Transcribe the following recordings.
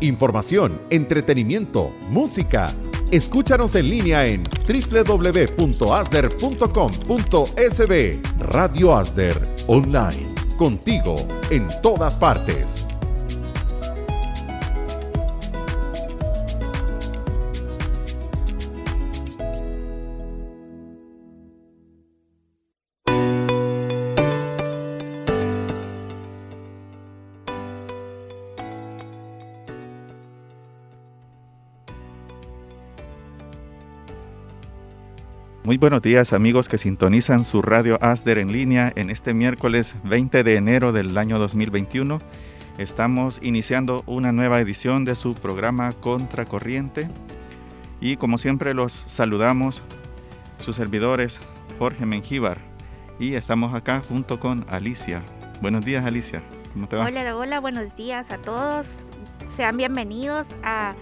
información, entretenimiento, música. Escúchanos en línea en www.asder.com.sb. Radio Asder Online. Contigo en todas partes. Muy buenos días amigos que sintonizan su radio ASDER en línea en este miércoles 20 de enero del año 2021. Estamos iniciando una nueva edición de su programa Contracorriente y como siempre los saludamos sus servidores Jorge Mengíbar y estamos acá junto con Alicia. Buenos días Alicia. Hola, hola, buenos días a todos. Sean bienvenidos a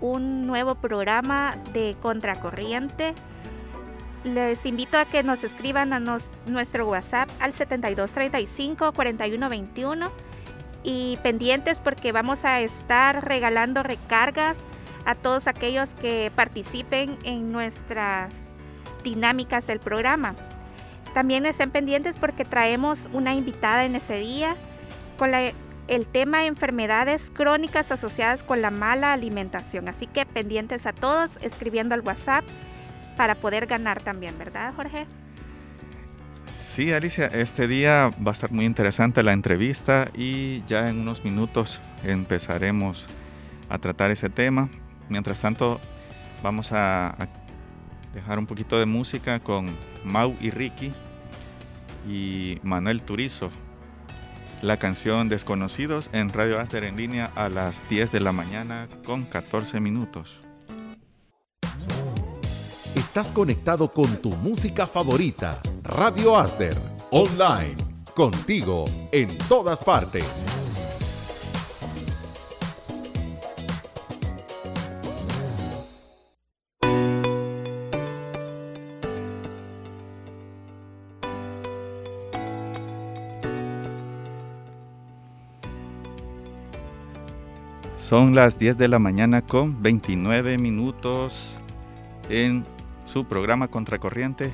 un nuevo programa de Contracorriente les invito a que nos escriban a nuestro WhatsApp al 7235-4121 y pendientes porque vamos a estar regalando recargas a todos aquellos que participen en nuestras dinámicas del programa. También estén pendientes porque traemos una invitada en ese día con el tema enfermedades crónicas asociadas con la mala alimentación. Así que pendientes a todos escribiendo al WhatsApp para poder ganar también, ¿verdad, Jorge? Sí, Alicia, este día va a estar muy interesante la entrevista y ya en unos minutos empezaremos a tratar ese tema. Mientras tanto, vamos a, dejar un poquito de música con Mau y Ricky y Manuel Turizo. La canción Desconocidos en Radio Aster en línea a las 10 de la mañana con 14 minutos. Estás conectado con tu música favorita. Radio Asder, online, contigo en todas partes. Son las 10 de la mañana con 29 minutos en su programa Contracorriente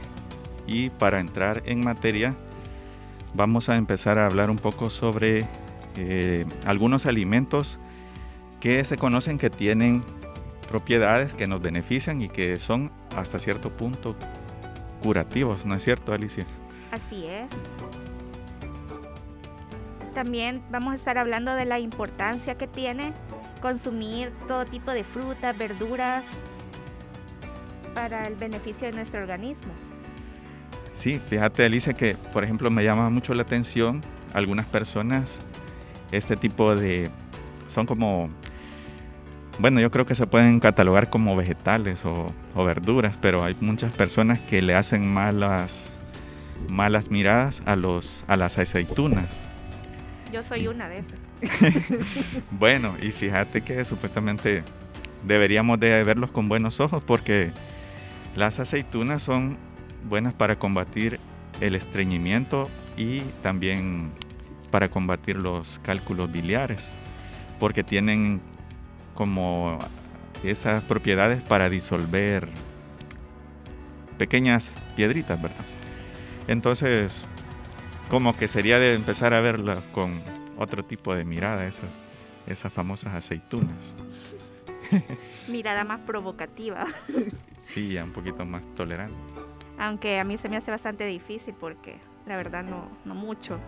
y para entrar en materia vamos a empezar a hablar un poco sobre eh, algunos alimentos que se conocen que tienen propiedades que nos benefician y que son hasta cierto punto curativos, ¿no es cierto, Alicia? Así es. También vamos a estar hablando de la importancia que tiene consumir todo tipo de frutas, verduras, para el beneficio de nuestro organismo. Sí, fíjate Alicia que por ejemplo me llama mucho la atención algunas personas, este tipo de, son como, bueno yo creo que se pueden catalogar como vegetales o, verduras, pero hay muchas personas que le hacen malas, malas miradas a, los, a las aceitunas. Yo soy una de esas. bueno, y fíjate que supuestamente deberíamos de verlos con buenos ojos porque las aceitunas son buenas para combatir el estreñimiento y también para combatir los cálculos biliares, porque tienen como esas propiedades para disolver pequeñas piedritas, ¿verdad? Entonces, como que sería de empezar a verlas con otro tipo de mirada, esas, esas famosas aceitunas. Mirada más provocativa. Sí, un poquito más tolerante. Aunque a mí se me hace bastante difícil porque la verdad no, no mucho.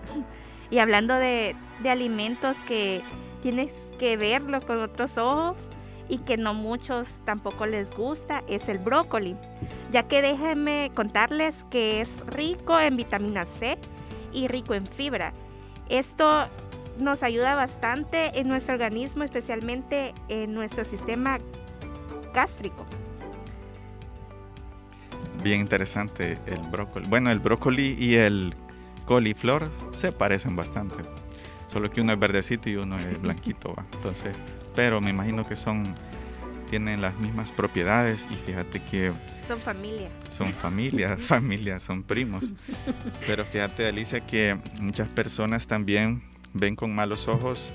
Y hablando de, de alimentos que tienes que verlo con otros ojos y que no muchos tampoco les gusta, es el brócoli. Ya que déjenme contarles que es rico en vitamina C y rico en fibra. Esto nos ayuda bastante en nuestro organismo, especialmente en nuestro sistema gástrico. Bien interesante el brócoli. Bueno, el brócoli y el coliflor se parecen bastante. Solo que uno es verdecito y uno es blanquito, Entonces, pero me imagino que son tienen las mismas propiedades y fíjate que son familia. Son familia, familia, son primos. Pero fíjate, Alicia, que muchas personas también ven con malos ojos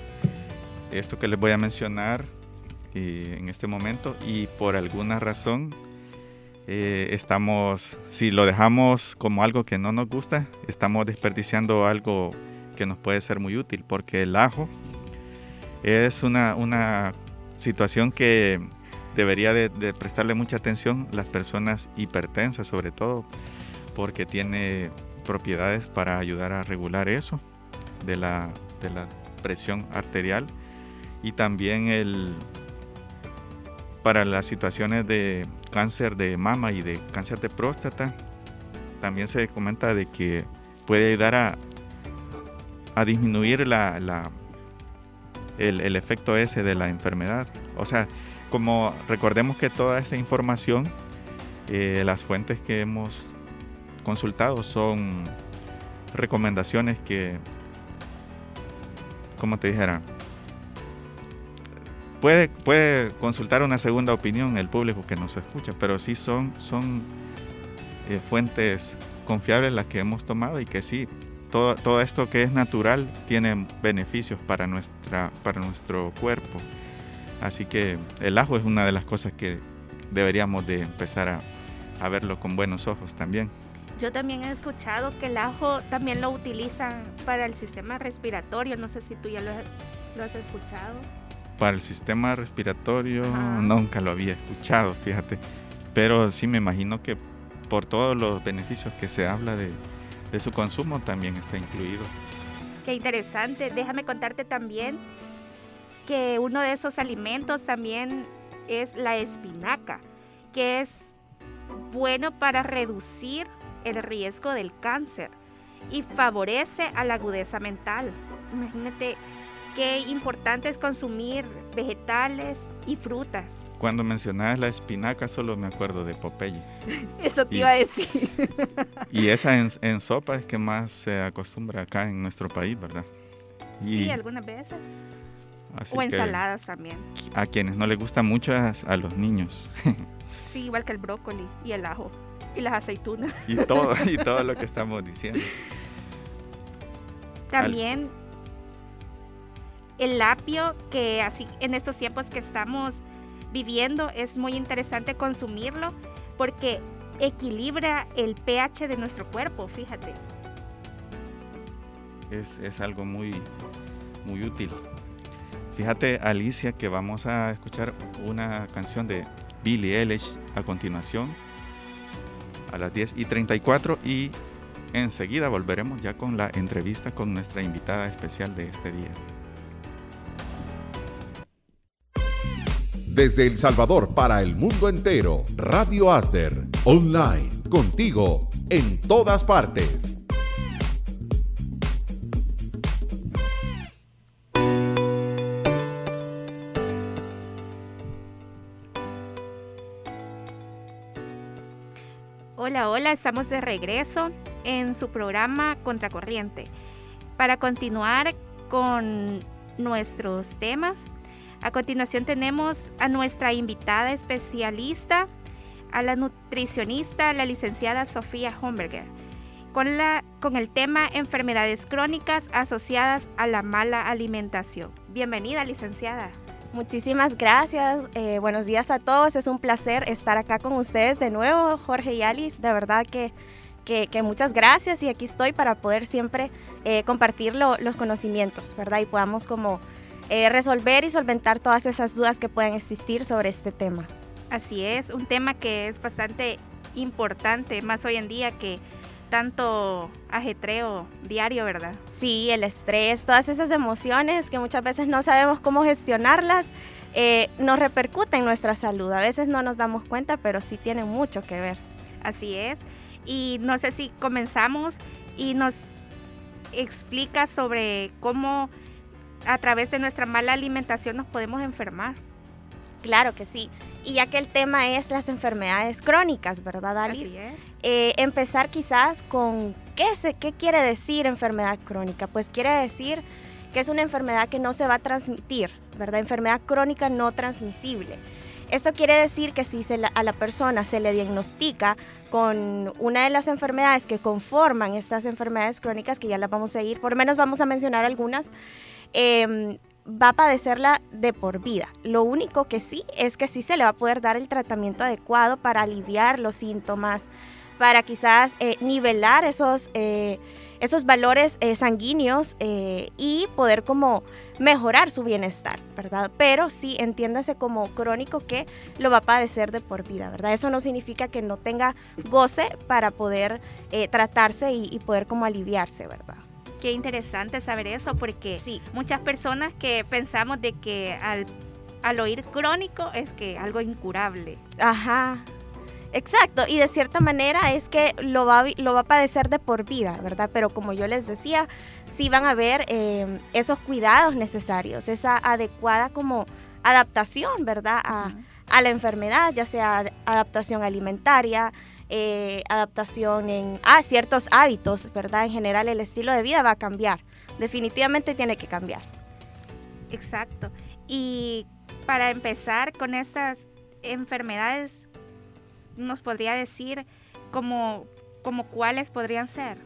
esto que les voy a mencionar en este momento y por alguna razón eh, estamos, si lo dejamos como algo que no nos gusta, estamos desperdiciando algo que nos puede ser muy útil, porque el ajo es una, una situación que debería de, prestarle mucha atención las personas hipertensas sobre todo, porque tiene propiedades para ayudar a regular eso de la, de la presión arterial y también el, para las situaciones de cáncer de mama y de cáncer de próstata, también se comenta de que puede ayudar a, a disminuir la, el, efecto ese de la enfermedad. O sea, como recordemos que toda esta información, eh, las fuentes que hemos consultado son recomendaciones que, como te dijera, puede, puede consultar una segunda opinión el público que nos escucha, pero sí son, son eh, fuentes confiables las que hemos tomado y que sí, todo, todo esto que es natural tiene beneficios para, nuestra, para nuestro cuerpo. Así que el ajo es una de las cosas que deberíamos de empezar a, a verlo con buenos ojos también. Yo también he escuchado que el ajo también lo utilizan para el sistema respiratorio. No sé si tú ya lo, lo has escuchado para el sistema respiratorio nunca lo había escuchado, fíjate. Pero sí me imagino que por todos los beneficios que se habla de, su consumo también está incluido. Qué interesante. Déjame contarte también que uno de esos alimentos también es la espinaca, que es bueno para reducir el riesgo del cáncer y favorece a la agudeza mental. Imagínate qué importante es consumir vegetales y frutas. Cuando mencionabas la espinaca solo me acuerdo de Popeye. Eso te iba a decir. y esa en, sopa es que más se acostumbra acá en nuestro país, ¿verdad? sí, algunas veces. o ensaladas también. A quienes no les gusta mucho a los niños. sí, igual que el brócoli y el ajo y las aceitunas. y todo, y todo lo que estamos diciendo. También el apio, que así en estos tiempos que estamos viviendo es muy interesante consumirlo porque equilibra el pH de nuestro cuerpo, fíjate. Es, algo muy, muy útil. Fíjate, Alicia, que vamos a escuchar una canción de Billie Eilish a continuación, a las 10 y 34, y enseguida volveremos ya con la entrevista con nuestra invitada especial de este día. Desde El Salvador para el mundo entero, Radio Asder, online, contigo, en todas partes. Estamos de regreso en su programa Contracorriente. Para continuar con nuestros temas, a continuación tenemos a nuestra invitada especialista, a la nutricionista, la licenciada Sofía Homberger, con, la, con el tema enfermedades crónicas asociadas a la mala alimentación. Bienvenida, licenciada. Muchísimas gracias. Eh, buenos días a todos. Es un placer estar acá con ustedes de nuevo, Jorge y Alice. De verdad que, que, muchas gracias y aquí estoy para poder siempre eh, compartir los conocimientos, ¿verdad? Y podamos como eh, resolver y solventar todas esas dudas que puedan existir sobre este tema. Así es, un tema que es bastante importante, más hoy en día que tanto ajetreo diario, ¿verdad? Sí, el estrés, todas esas emociones que muchas veces no sabemos cómo gestionarlas, eh, nos repercuten en nuestra salud. A veces no nos damos cuenta, pero sí tienen mucho que ver. Así es. Y no sé si comenzamos y nos explica sobre cómo a través de nuestra mala alimentación nos podemos enfermar. Claro que sí. Y ya que el tema es las enfermedades crónicas, ¿verdad, Alice? Así es. Eh, empezar quizás con ¿qué, se, qué quiere decir enfermedad crónica. Pues quiere decir que es una enfermedad que no se va a transmitir, ¿verdad? Enfermedad crónica no transmisible. Esto quiere decir que si se a la persona se le diagnostica con una de las enfermedades que conforman estas enfermedades crónicas, que ya las vamos a ir, por lo menos vamos a mencionar algunas, Em, va a padecerla de por vida. Lo único que sí es que sí se le va a poder dar el tratamiento adecuado para aliviar los síntomas, para quizás eh, nivelar esos, eh, esos valores eh, sanguíneos y poder como mejorar su bienestar, ¿verdad? Pero sí entiéndase como crónico que lo va a padecer de por vida, ¿verdad? Eso no significa que no tenga goce para poder tratarse y, y poder como aliviarse, ¿verdad? Qué interesante saber eso, porque sí. muchas personas que pensamos de que al, al oír crónico es que algo incurable. Ajá. Exacto, y de cierta manera es que lo va, lo va a padecer de por vida, ¿verdad? Pero como yo les decía, sí van a haber em, esos cuidados necesarios, esa adecuada como adaptación, ¿verdad? A, a la enfermedad, ya sea adaptación alimentaria, eh, adaptación en ah, ciertos hábitos, ¿verdad? En general el estilo de vida va a cambiar. Definitivamente tiene que cambiar. Exacto. Y para empezar con estas enfermedades, ¿nos podría decir como, como cuáles podrían ser?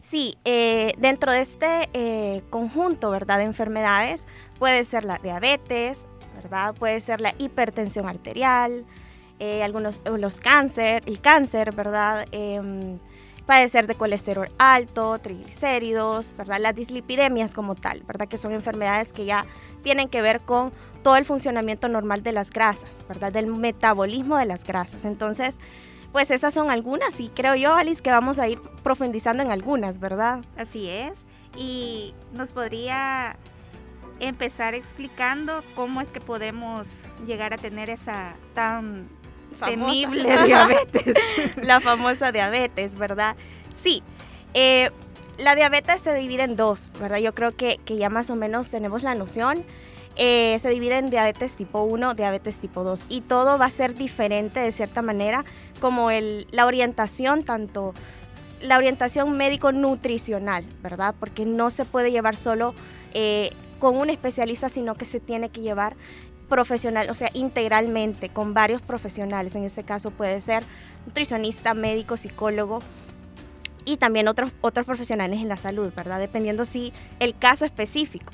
Sí, eh, dentro de este eh, conjunto, ¿verdad? De enfermedades puede ser la diabetes, ¿verdad? Puede ser la hipertensión arterial, eh, algunos eh, los cáncer, el cáncer, ¿verdad? Eh, padecer de colesterol alto, triglicéridos, ¿verdad? Las dislipidemias como tal, ¿verdad? Que son enfermedades que ya tienen que ver con todo el funcionamiento normal de las grasas, ¿verdad? Del metabolismo de las grasas. Entonces, pues esas son algunas y creo yo, Alice, que vamos a ir profundizando en algunas, ¿verdad? Así es. Y nos podría empezar explicando cómo es que podemos llegar a tener esa tan temible diabetes. la famosa diabetes, ¿verdad? Sí. Eh, la diabetes se divide en dos, ¿verdad? Yo creo que, que ya más o menos tenemos la noción. Eh, se divide en diabetes tipo 1, diabetes tipo 2 y todo va a ser diferente de cierta manera como el, la orientación tanto la orientación médico-nutricional, ¿verdad? Porque no se puede llevar solo eh, con un especialista, sino que se tiene que llevar profesional, o sea, integralmente con varios profesionales. En este caso puede ser nutricionista, médico, psicólogo y también otros, otros profesionales en la salud, ¿verdad? Dependiendo si el caso específico.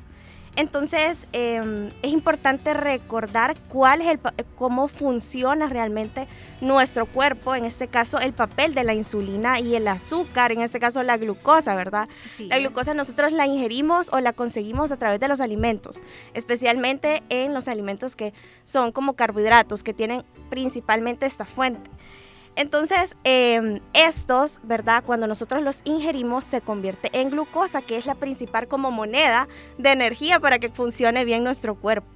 Entonces, em, es importante recordar cuál es el, cómo funciona realmente nuestro cuerpo, en este caso el papel de la insulina y el azúcar, en este caso la glucosa, ¿verdad? La glucosa nosotros la ingerimos o la conseguimos a través de los alimentos, especialmente en los alimentos que son como carbohidratos, que tienen principalmente esta fuente. Entonces, em, estos, ¿verdad? Cuando nosotros los ingerimos, se convierte en glucosa, que es la principal como moneda de energía para que funcione bien nuestro cuerpo.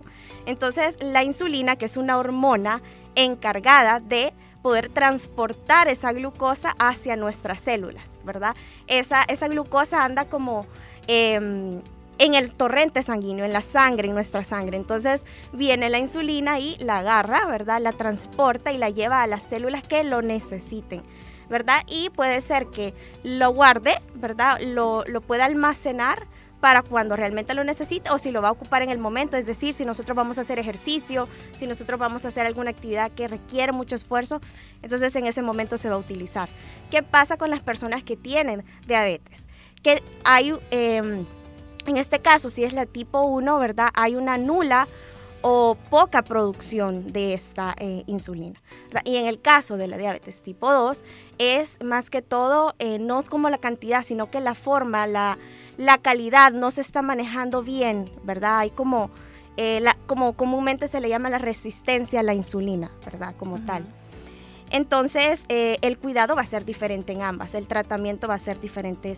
Entonces, la insulina, que es una hormona encargada de poder transportar esa glucosa hacia nuestras células, ¿verdad? Esa, esa glucosa anda como... Em, en el torrente sanguíneo, en la sangre, en nuestra sangre. Entonces viene la insulina y la agarra, ¿verdad? La transporta y la lleva a las células que lo necesiten, ¿verdad? Y puede ser que lo guarde, ¿verdad? Lo, lo pueda almacenar para cuando realmente lo necesite o si lo va a ocupar en el momento, es decir, si nosotros vamos a hacer ejercicio, si nosotros vamos a hacer alguna actividad que requiere mucho esfuerzo, entonces en ese momento se va a utilizar. ¿Qué pasa con las personas que tienen diabetes? Que hay... Eh, en este caso, si es la tipo 1, ¿verdad? Hay una nula o poca producción de esta eh, insulina. Y en el caso de la diabetes tipo 2, es más que todo eh, no como la cantidad, sino que la forma, la, calidad no se está manejando bien, ¿verdad? Hay como, eh, como comúnmente se le llama la resistencia a la insulina, ¿verdad? Como tal. Entonces, el cuidado va a ser diferente en ambas, el tratamiento va a ser diferente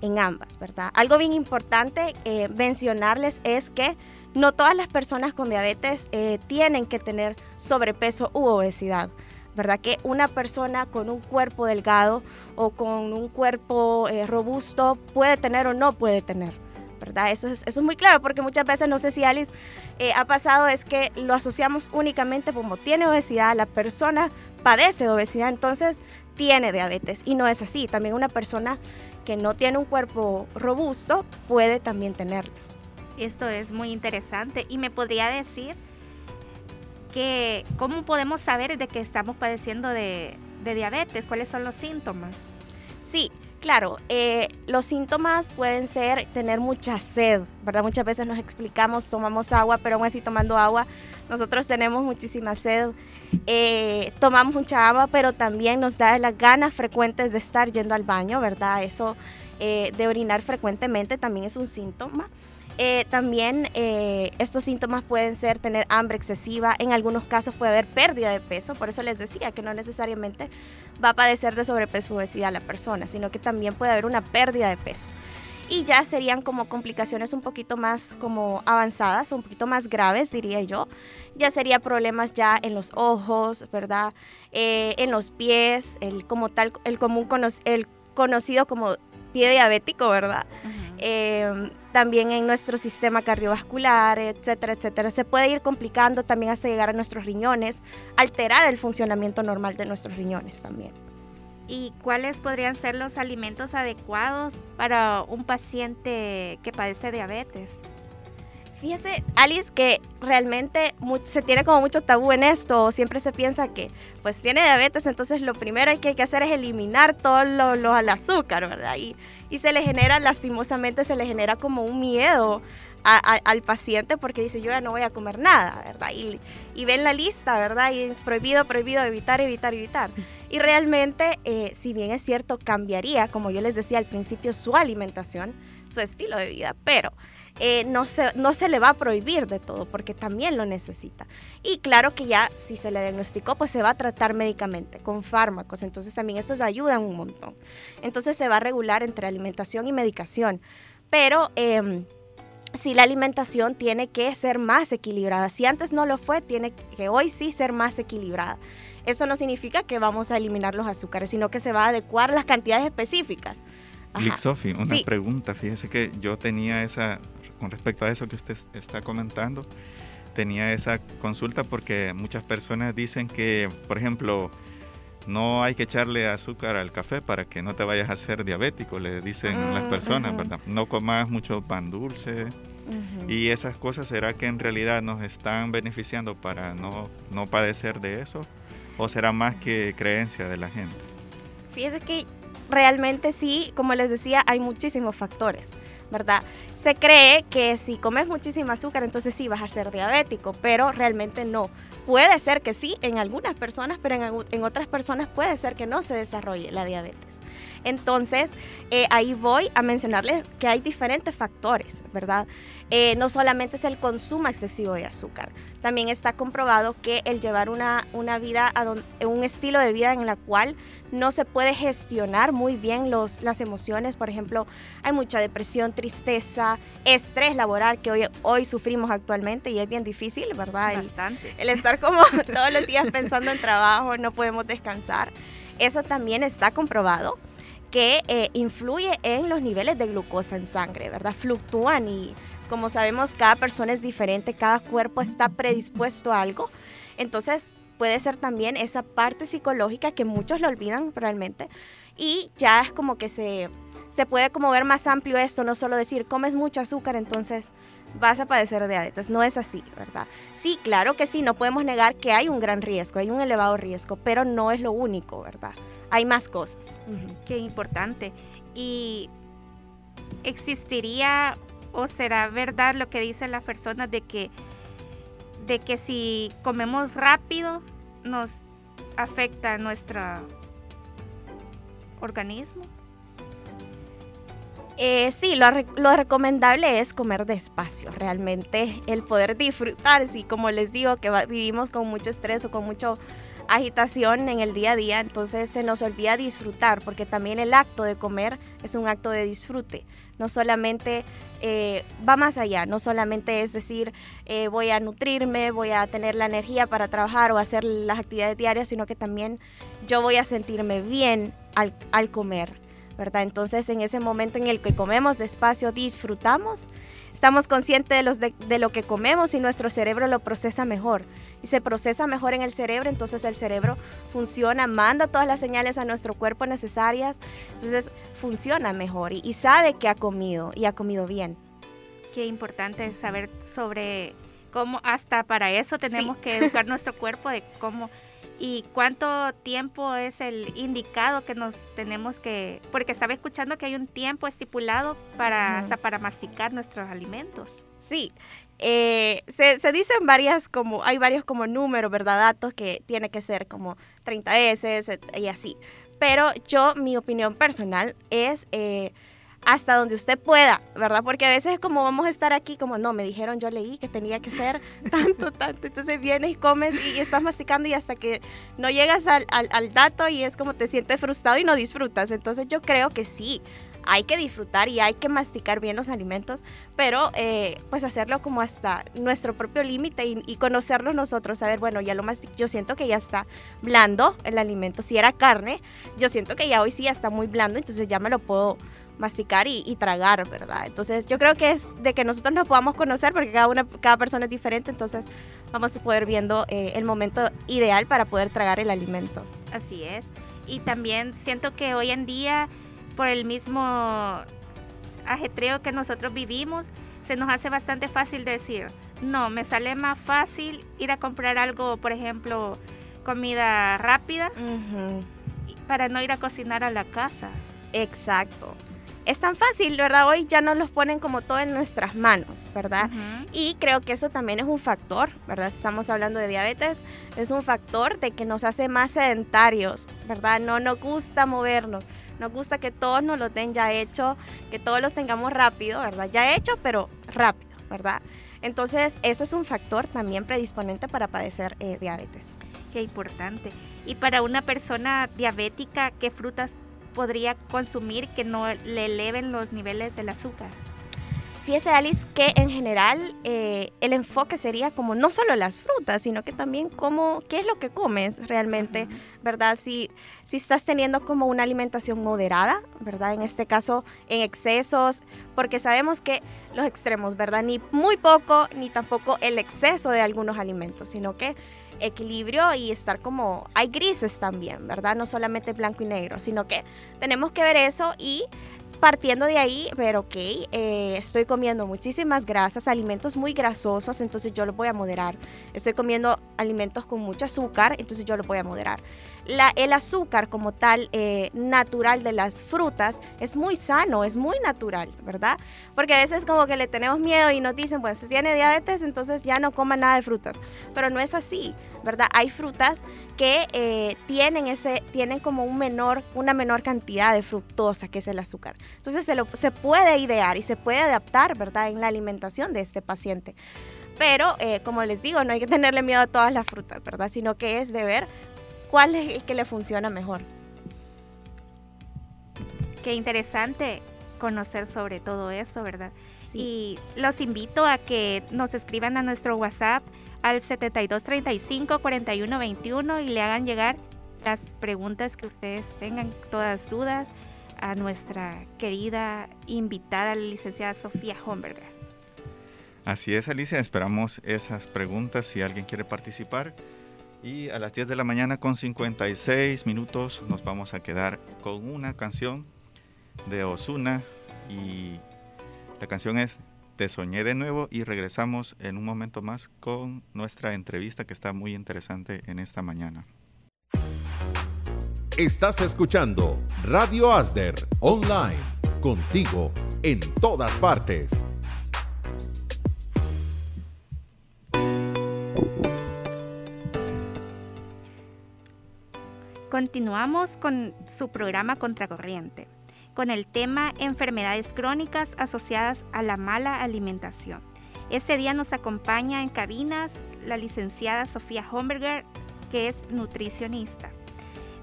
en ambas, ¿verdad? Algo bien importante eh, mencionarles es que no todas las personas con diabetes eh, tienen que tener sobrepeso u obesidad, ¿verdad? Que una persona con un cuerpo delgado o con un cuerpo eh, robusto puede tener o no puede tener, ¿verdad? Eso es, eso es muy claro porque muchas veces, no sé si Alice ha pasado, es que lo asociamos únicamente como tiene obesidad, la persona padece de obesidad, entonces tiene diabetes y no es así. También una persona que no tiene un cuerpo robusto puede también tenerlo. Esto es muy interesante y me podría decir que cómo podemos saber de que estamos padeciendo de, diabetes, cuáles son los síntomas. Sí, Claro, eh, los síntomas pueden ser tener mucha sed, ¿verdad? Muchas veces nos explicamos, tomamos agua, pero aún así tomando agua, nosotros tenemos muchísima sed. Eh, tomamos mucha agua, pero también nos da las ganas frecuentes de estar yendo al baño, ¿verdad? Eso eh, de orinar frecuentemente también es un síntoma. Eh, también eh, estos síntomas pueden ser tener hambre excesiva, en algunos casos puede haber pérdida de peso, por eso les decía que no necesariamente va a padecer de sobrepeso o obesidad la persona, sino que también puede haber una pérdida de peso. Y ya serían como complicaciones un poquito más como avanzadas, un poquito más graves, diría yo. Ya sería problemas ya en los ojos, ¿verdad? Eh, en los pies, el como tal, el común el conocido como pie diabético, ¿verdad? Em, también en nuestro sistema cardiovascular, etcétera, etcétera. Se puede ir complicando también hasta llegar a nuestros riñones, alterar el funcionamiento normal de nuestros riñones también. ¿Y cuáles podrían ser los alimentos adecuados para un paciente que padece diabetes? Fíjese, Alice, que realmente se tiene como mucho tabú en esto. Siempre se piensa que, pues, tiene diabetes, entonces lo primero que hay que hacer es eliminar todo lo, lo al azúcar, ¿verdad? Y, y, se le genera, lastimosamente, se le genera como un miedo al paciente porque dice, yo ya no voy a comer nada, ¿verdad? Y, y ven la lista, ¿verdad? Y prohibido, prohibido, evitar, evitar, evitar. Y realmente, eh, si bien es cierto, cambiaría, como yo les decía al principio, su alimentación, su estilo de vida, pero eh, no, se, no se le va a prohibir de todo porque también lo necesita. Y claro que ya si se le diagnosticó, pues se va a tratar médicamente con fármacos, entonces también estos ayudan un montón. Entonces se va a regular entre alimentación y medicación, pero... Eh, si la alimentación tiene que ser más equilibrada. Si antes no lo fue, tiene que hoy sí ser más equilibrada. Esto no significa que vamos a eliminar los azúcares, sino que se va a adecuar las cantidades específicas. Sophie, una pregunta. Fíjese que yo tenía esa con respecto a eso que usted está comentando, tenía esa consulta porque muchas personas dicen que, por ejemplo, no hay que echarle azúcar al café para que no te vayas a hacer diabético, le dicen las mm, personas, ¿verdad? No comas mucho pan dulce. Y esas cosas, ¿será que en realidad nos están beneficiando para no, no padecer de eso? ¿O será más que creencia de la gente? Fíjese que realmente sí, como les decía, hay muchísimos factores, ¿verdad? se cree que si comes muchísimo azúcar, entonces sí vas a ser diabético, pero realmente no. Puede ser que sí en algunas personas, pero en, otras personas puede ser que no se desarrolle la diabetes. Entonces, eh, ahí voy a mencionarles que hay diferentes factores, ¿verdad? Eh, no solamente es el consumo excesivo de azúcar, también está comprobado que el llevar una, una vida, un estilo de vida en la cual no se puede gestionar muy bien los, las emociones, por ejemplo, hay mucha depresión, tristeza, estrés laboral que hoy, hoy sufrimos actualmente y es bien difícil, ¿verdad? Bastante. El, estar como todos los días pensando en trabajo, no podemos descansar, eso también está comprobado que eh, influye en los niveles de glucosa en sangre, ¿verdad? Fluctúan y como sabemos, cada persona es diferente, cada cuerpo está predispuesto a algo. Entonces, puede ser también esa parte psicológica que muchos lo olvidan realmente. Y ya es como que se, se puede como ver más amplio esto, no solo decir, comes mucho azúcar, entonces vas a padecer de diabetes. No es así, ¿verdad? Sí, claro que sí, no podemos negar que hay un gran riesgo, hay un elevado riesgo, pero no es lo único, ¿verdad? Hay más cosas. Qué importante. Y existiría o será verdad lo que dicen las personas de que de que si comemos rápido nos afecta nuestro organismo? Eh, sí, lo, lo, recomendable es comer despacio, realmente el poder disfrutar, si como les digo que vivimos con mucho estrés o con mucha agitación en el día a día, entonces se nos olvida disfrutar, porque también el acto de comer es un acto de disfrute no solamente eh, va más allá, no solamente es decir, eh, voy a nutrirme, voy a tener la energía para trabajar o hacer las actividades diarias, sino que también yo voy a sentirme bien al, al comer. ¿Verdad? Entonces, en ese momento en el que comemos despacio, disfrutamos, estamos conscientes de, los de, lo que comemos y nuestro cerebro lo procesa mejor. Y se procesa mejor en el cerebro, entonces el cerebro funciona, manda todas las señales a nuestro cuerpo necesarias, entonces funciona mejor y, sabe que ha comido y ha comido bien. Qué importante es saber sobre cómo hasta para eso tenemos que educar nuestro cuerpo de cómo y cuánto tiempo es el indicado que nos tenemos que, porque estaba escuchando que hay un tiempo estipulado para, hasta para masticar nuestros alimentos. Sí, eh, se, se, dicen varias como, hay varios como números, ¿verdad? Datos que tiene que ser como 30 veces y así. Pero yo, mi opinión personal es eh, hasta donde usted pueda, ¿verdad? Porque a veces como vamos a estar aquí, como no, me dijeron, yo leí que tenía que ser tanto, tanto, entonces vienes y comes y, estás masticando y hasta que no llegas al, dato y es como te sientes frustrado y no disfrutas. Entonces yo creo que sí, hay que disfrutar y hay que masticar bien los alimentos, pero eh, pues hacerlo como hasta nuestro propio límite y, conocerlo nosotros, saber, bueno, ya lo mastico, yo siento que ya está blando el alimento, si era carne, yo siento que ya hoy sí ya está muy blando, entonces ya me lo puedo masticar y, tragar, ¿verdad? Entonces yo creo que es de que nosotros nos podamos conocer porque cada, una, cada persona es diferente, entonces vamos a poder viendo eh, el momento ideal para poder tragar el alimento. Así es. Y también siento que hoy en día, por el mismo ajetreo que nosotros vivimos, se nos hace bastante fácil decir, no, me sale más fácil ir a comprar algo, por ejemplo, comida rápida, para no ir a cocinar a la casa. Exacto es tan fácil, ¿verdad? Hoy ya nos los ponen como todo en nuestras manos, ¿verdad? Y creo que eso también es un factor, ¿verdad? Estamos hablando de diabetes, es un factor de que nos hace más sedentarios, ¿verdad? No nos gusta movernos, nos gusta que todos nos lo den ya hecho, que todos los tengamos rápido, ¿verdad? Ya hecho, pero rápido, ¿verdad? Entonces, eso es un factor también predisponente para padecer eh, diabetes. Qué importante. Y para una persona diabética, ¿qué frutas podría consumir que no le eleven los niveles del azúcar? Fíjese Alice que en general eh, el enfoque sería como no solo las frutas, sino que también como qué es lo que comes realmente, ¿verdad? Si, si estás teniendo como una alimentación moderada, ¿verdad? En este caso en excesos, porque sabemos que los extremos, ¿verdad? Ni muy poco, ni tampoco el exceso de algunos alimentos, sino que equilibrio y estar como, hay grises también, ¿verdad? No solamente blanco y negro, sino que tenemos que ver eso y partiendo de ahí, ver, ok, eh, estoy comiendo muchísimas grasas, alimentos muy grasosos, entonces yo lo voy a moderar. Estoy comiendo alimentos con mucho azúcar, entonces yo lo voy a moderar el azúcar como tal eh, natural de las frutas es muy sano, es muy natural, ¿verdad? Porque a veces como que le tenemos miedo y nos dicen, pues si tiene diabetes, entonces ya no coma nada de frutas. Pero no es así, ¿verdad? Hay frutas que eh, tienen, ese, tienen como un menor, una menor cantidad de fructosa, que es el azúcar. Entonces se, lo, se puede idear y se puede adaptar, ¿verdad? En la alimentación de este paciente. Pero, eh, como les digo, no hay que tenerle miedo a todas las frutas, ¿verdad? Sino que es de ver cuál es el que le funciona mejor. Qué interesante conocer sobre todo eso, ¿verdad? Y los invito a que nos escriban a nuestro WhatsApp al 7235-4121 y le hagan llegar las preguntas que ustedes tengan, todas dudas, a nuestra querida invitada, la licenciada Sofía Homberger. Así es, Alicia, esperamos esas preguntas si alguien quiere participar. Y a las 10 de la mañana con 56 minutos nos vamos a quedar con una canción de Osuna y la canción es Te soñé de nuevo y regresamos en un momento más con nuestra entrevista que está muy interesante en esta mañana. Estás escuchando Radio Asder Online, contigo en todas partes. Continuamos con su programa Contracorriente, con el tema enfermedades crónicas asociadas a la mala alimentación. Este día nos acompaña en cabinas la licenciada Sofía Homberger, que es nutricionista.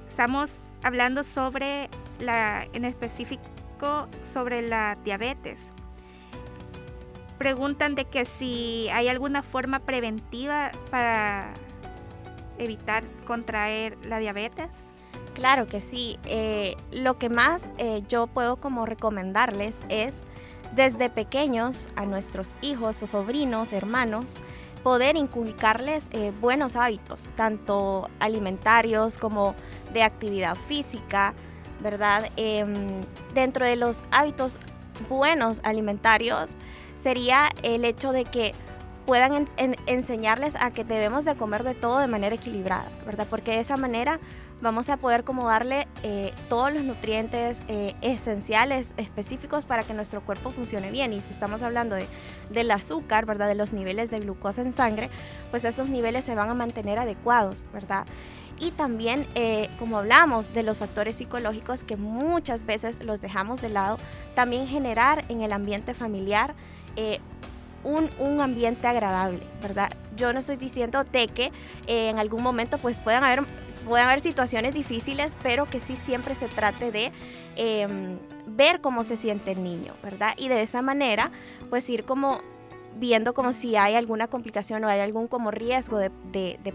Estamos hablando sobre la, en específico sobre la diabetes. Preguntan de que si hay alguna forma preventiva para evitar contraer la diabetes. Claro que sí. Eh, lo que más eh, yo puedo como recomendarles es desde pequeños a nuestros hijos o sobrinos, hermanos, poder inculcarles eh, buenos hábitos, tanto alimentarios como de actividad física, ¿verdad? Em, dentro de los hábitos buenos alimentarios sería el hecho de que puedan enseñarles a que debemos de comer de todo de manera equilibrada, ¿verdad? Porque de esa manera vamos a poder como darle eh, todos los nutrientes eh, esenciales, específicos para que nuestro cuerpo funcione bien. Y si estamos hablando de, del azúcar, ¿verdad? De los niveles de glucosa en sangre, pues estos niveles se van a mantener adecuados, ¿verdad? Y también, eh, como hablamos de los factores psicológicos que muchas veces los dejamos de lado, también generar en el ambiente familiar un, un, ambiente agradable, ¿verdad? Yo no estoy diciendo de que en algún momento pues puedan haber pueden haber situaciones difíciles, pero que sí siempre se trate de em, ver cómo se siente el niño, ¿verdad? Y de esa manera, pues ir como viendo como si hay alguna complicación o hay algún como riesgo de,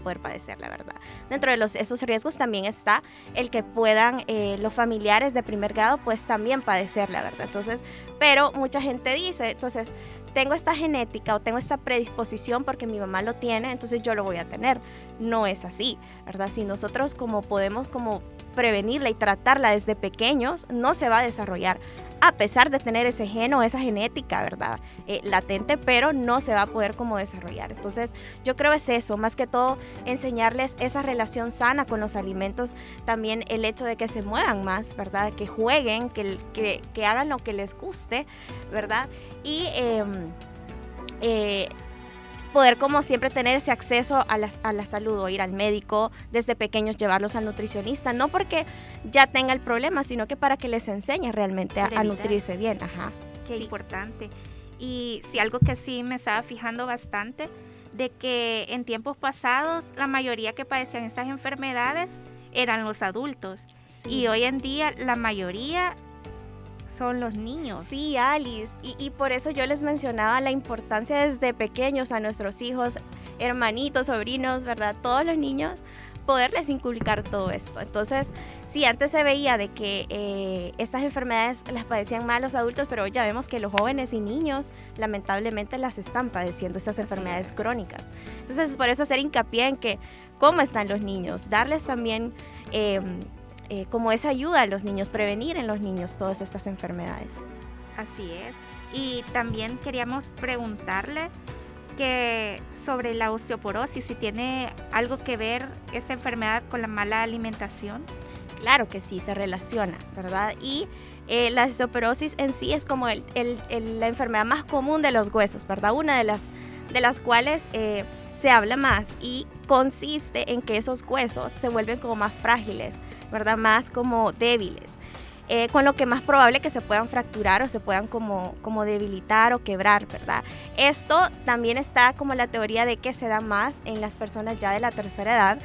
poder padecer, la verdad. Dentro de los, esos riesgos también está el que puedan eh, los familiares de primer grado pues también padecer, la verdad. Entonces, pero mucha gente dice, entonces, tengo esta genética o tengo esta predisposición porque mi mamá lo tiene, entonces yo lo voy a tener. No es así, ¿verdad? Si nosotros como podemos como prevenirla y tratarla desde pequeños, no se va a desarrollar a pesar de tener ese gen o esa genética, ¿verdad? Eh, latente, pero no se va a poder como desarrollar. Entonces, yo creo es eso, más que todo enseñarles esa relación sana con los alimentos, también el hecho de que se muevan más, ¿verdad? Que jueguen, que, que, que hagan lo que les guste, ¿verdad? Y em, eh, poder como siempre tener ese acceso a la, a la, salud o ir al médico desde pequeños, llevarlos al nutricionista, no porque ya tenga el problema, sino que para que les enseñe realmente a, nutrirse bien. Ajá. Qué importante. Y si algo que sí me estaba fijando bastante, de que en tiempos pasados la mayoría que padecían estas enfermedades eran los adultos. Y hoy en día la mayoría son los niños. Sí, Alice, y, por eso yo les mencionaba la importancia desde pequeños a nuestros hijos, hermanitos, sobrinos, ¿verdad? Todos los niños, poderles inculcar todo esto. Entonces, sí, antes se veía de que eh, estas enfermedades las padecían más los adultos, pero hoy ya vemos que los jóvenes y niños lamentablemente las están padeciendo, estas enfermedades crónicas. Entonces, por eso hacer hincapié en que cómo están los niños, darles también... Em, eh, como esa ayuda a los niños, prevenir en los niños todas estas enfermedades. Así es. Y también queríamos preguntarle que sobre la osteoporosis, si tiene algo que ver esta enfermedad con la mala alimentación. Claro que sí, se relaciona, ¿verdad? Y eh, la osteoporosis en sí es como el, la enfermedad más común de los huesos, ¿verdad? Una de las, de las cuales eh, se habla más y consiste en que esos huesos se vuelven como más frágiles, ¿verdad? Más como débiles. Eh, con lo que más probable que se puedan fracturar o se puedan como, como debilitar o quebrar, ¿verdad? Esto también está como la teoría de que se da más en las personas ya de la tercera edad,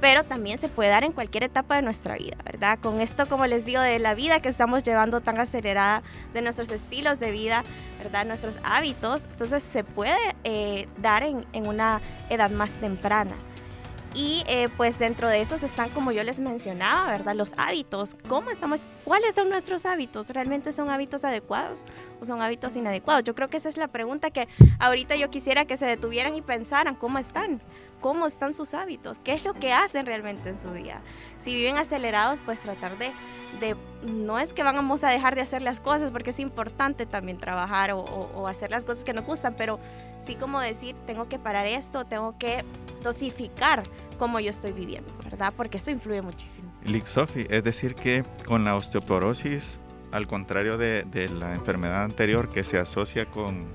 pero también se puede dar en cualquier etapa de nuestra vida, ¿verdad? Con esto, como les digo, de la vida que estamos llevando tan acelerada, de nuestros estilos de vida, ¿verdad? Nuestros hábitos, entonces se puede eh, dar en, en una edad más temprana. Y eh, pues dentro de esos están, como yo les mencionaba, ¿verdad? Los hábitos. ¿Cómo estamos? ¿Cuáles son nuestros hábitos? ¿Realmente son hábitos adecuados o son hábitos inadecuados? Yo creo que esa es la pregunta que ahorita yo quisiera que se detuvieran y pensaran cómo están, cómo están sus hábitos, qué es lo que hacen realmente en su día. Si viven acelerados, pues tratar de, de no es que vamos a dejar de hacer las cosas, porque es importante también trabajar o, o hacer las cosas que nos gustan, pero sí como decir, tengo que parar esto, tengo que dosificar cómo yo estoy viviendo, ¿verdad? Porque eso influye muchísimo. Sophie, es decir que con la osteoporosis, al contrario de, de la enfermedad anterior que se asocia con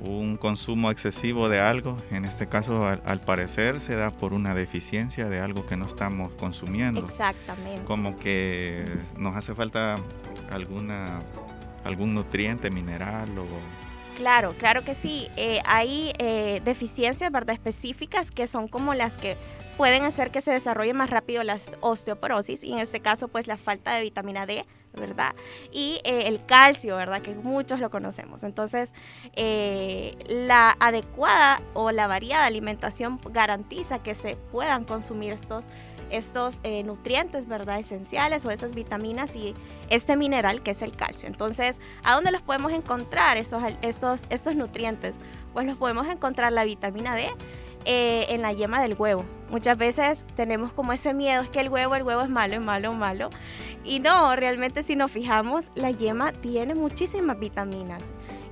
un consumo excesivo de algo, en este caso al, parecer se da por una deficiencia de algo que no estamos consumiendo. Exactamente. Como que nos hace falta alguna algún nutriente mineral o Claro, claro que sí. Eh, hay eh, deficiencias ¿verdad? específicas que son como las que pueden hacer que se desarrolle más rápido la osteoporosis y en este caso pues la falta de vitamina D, ¿verdad? Y eh, el calcio, ¿verdad? Que muchos lo conocemos. Entonces, la adecuada o la variada alimentación garantiza que se puedan consumir estos estos eh, nutrientes, ¿verdad? Esenciales o esas vitaminas y este mineral que es el calcio. Entonces, ¿a dónde los podemos encontrar estos, estos, estos nutrientes? Pues los podemos encontrar la vitamina D eh, en la yema del huevo. Muchas veces tenemos como ese miedo, es que el huevo, el huevo es malo, es malo, malo. Y no, realmente si nos fijamos, la yema tiene muchísimas vitaminas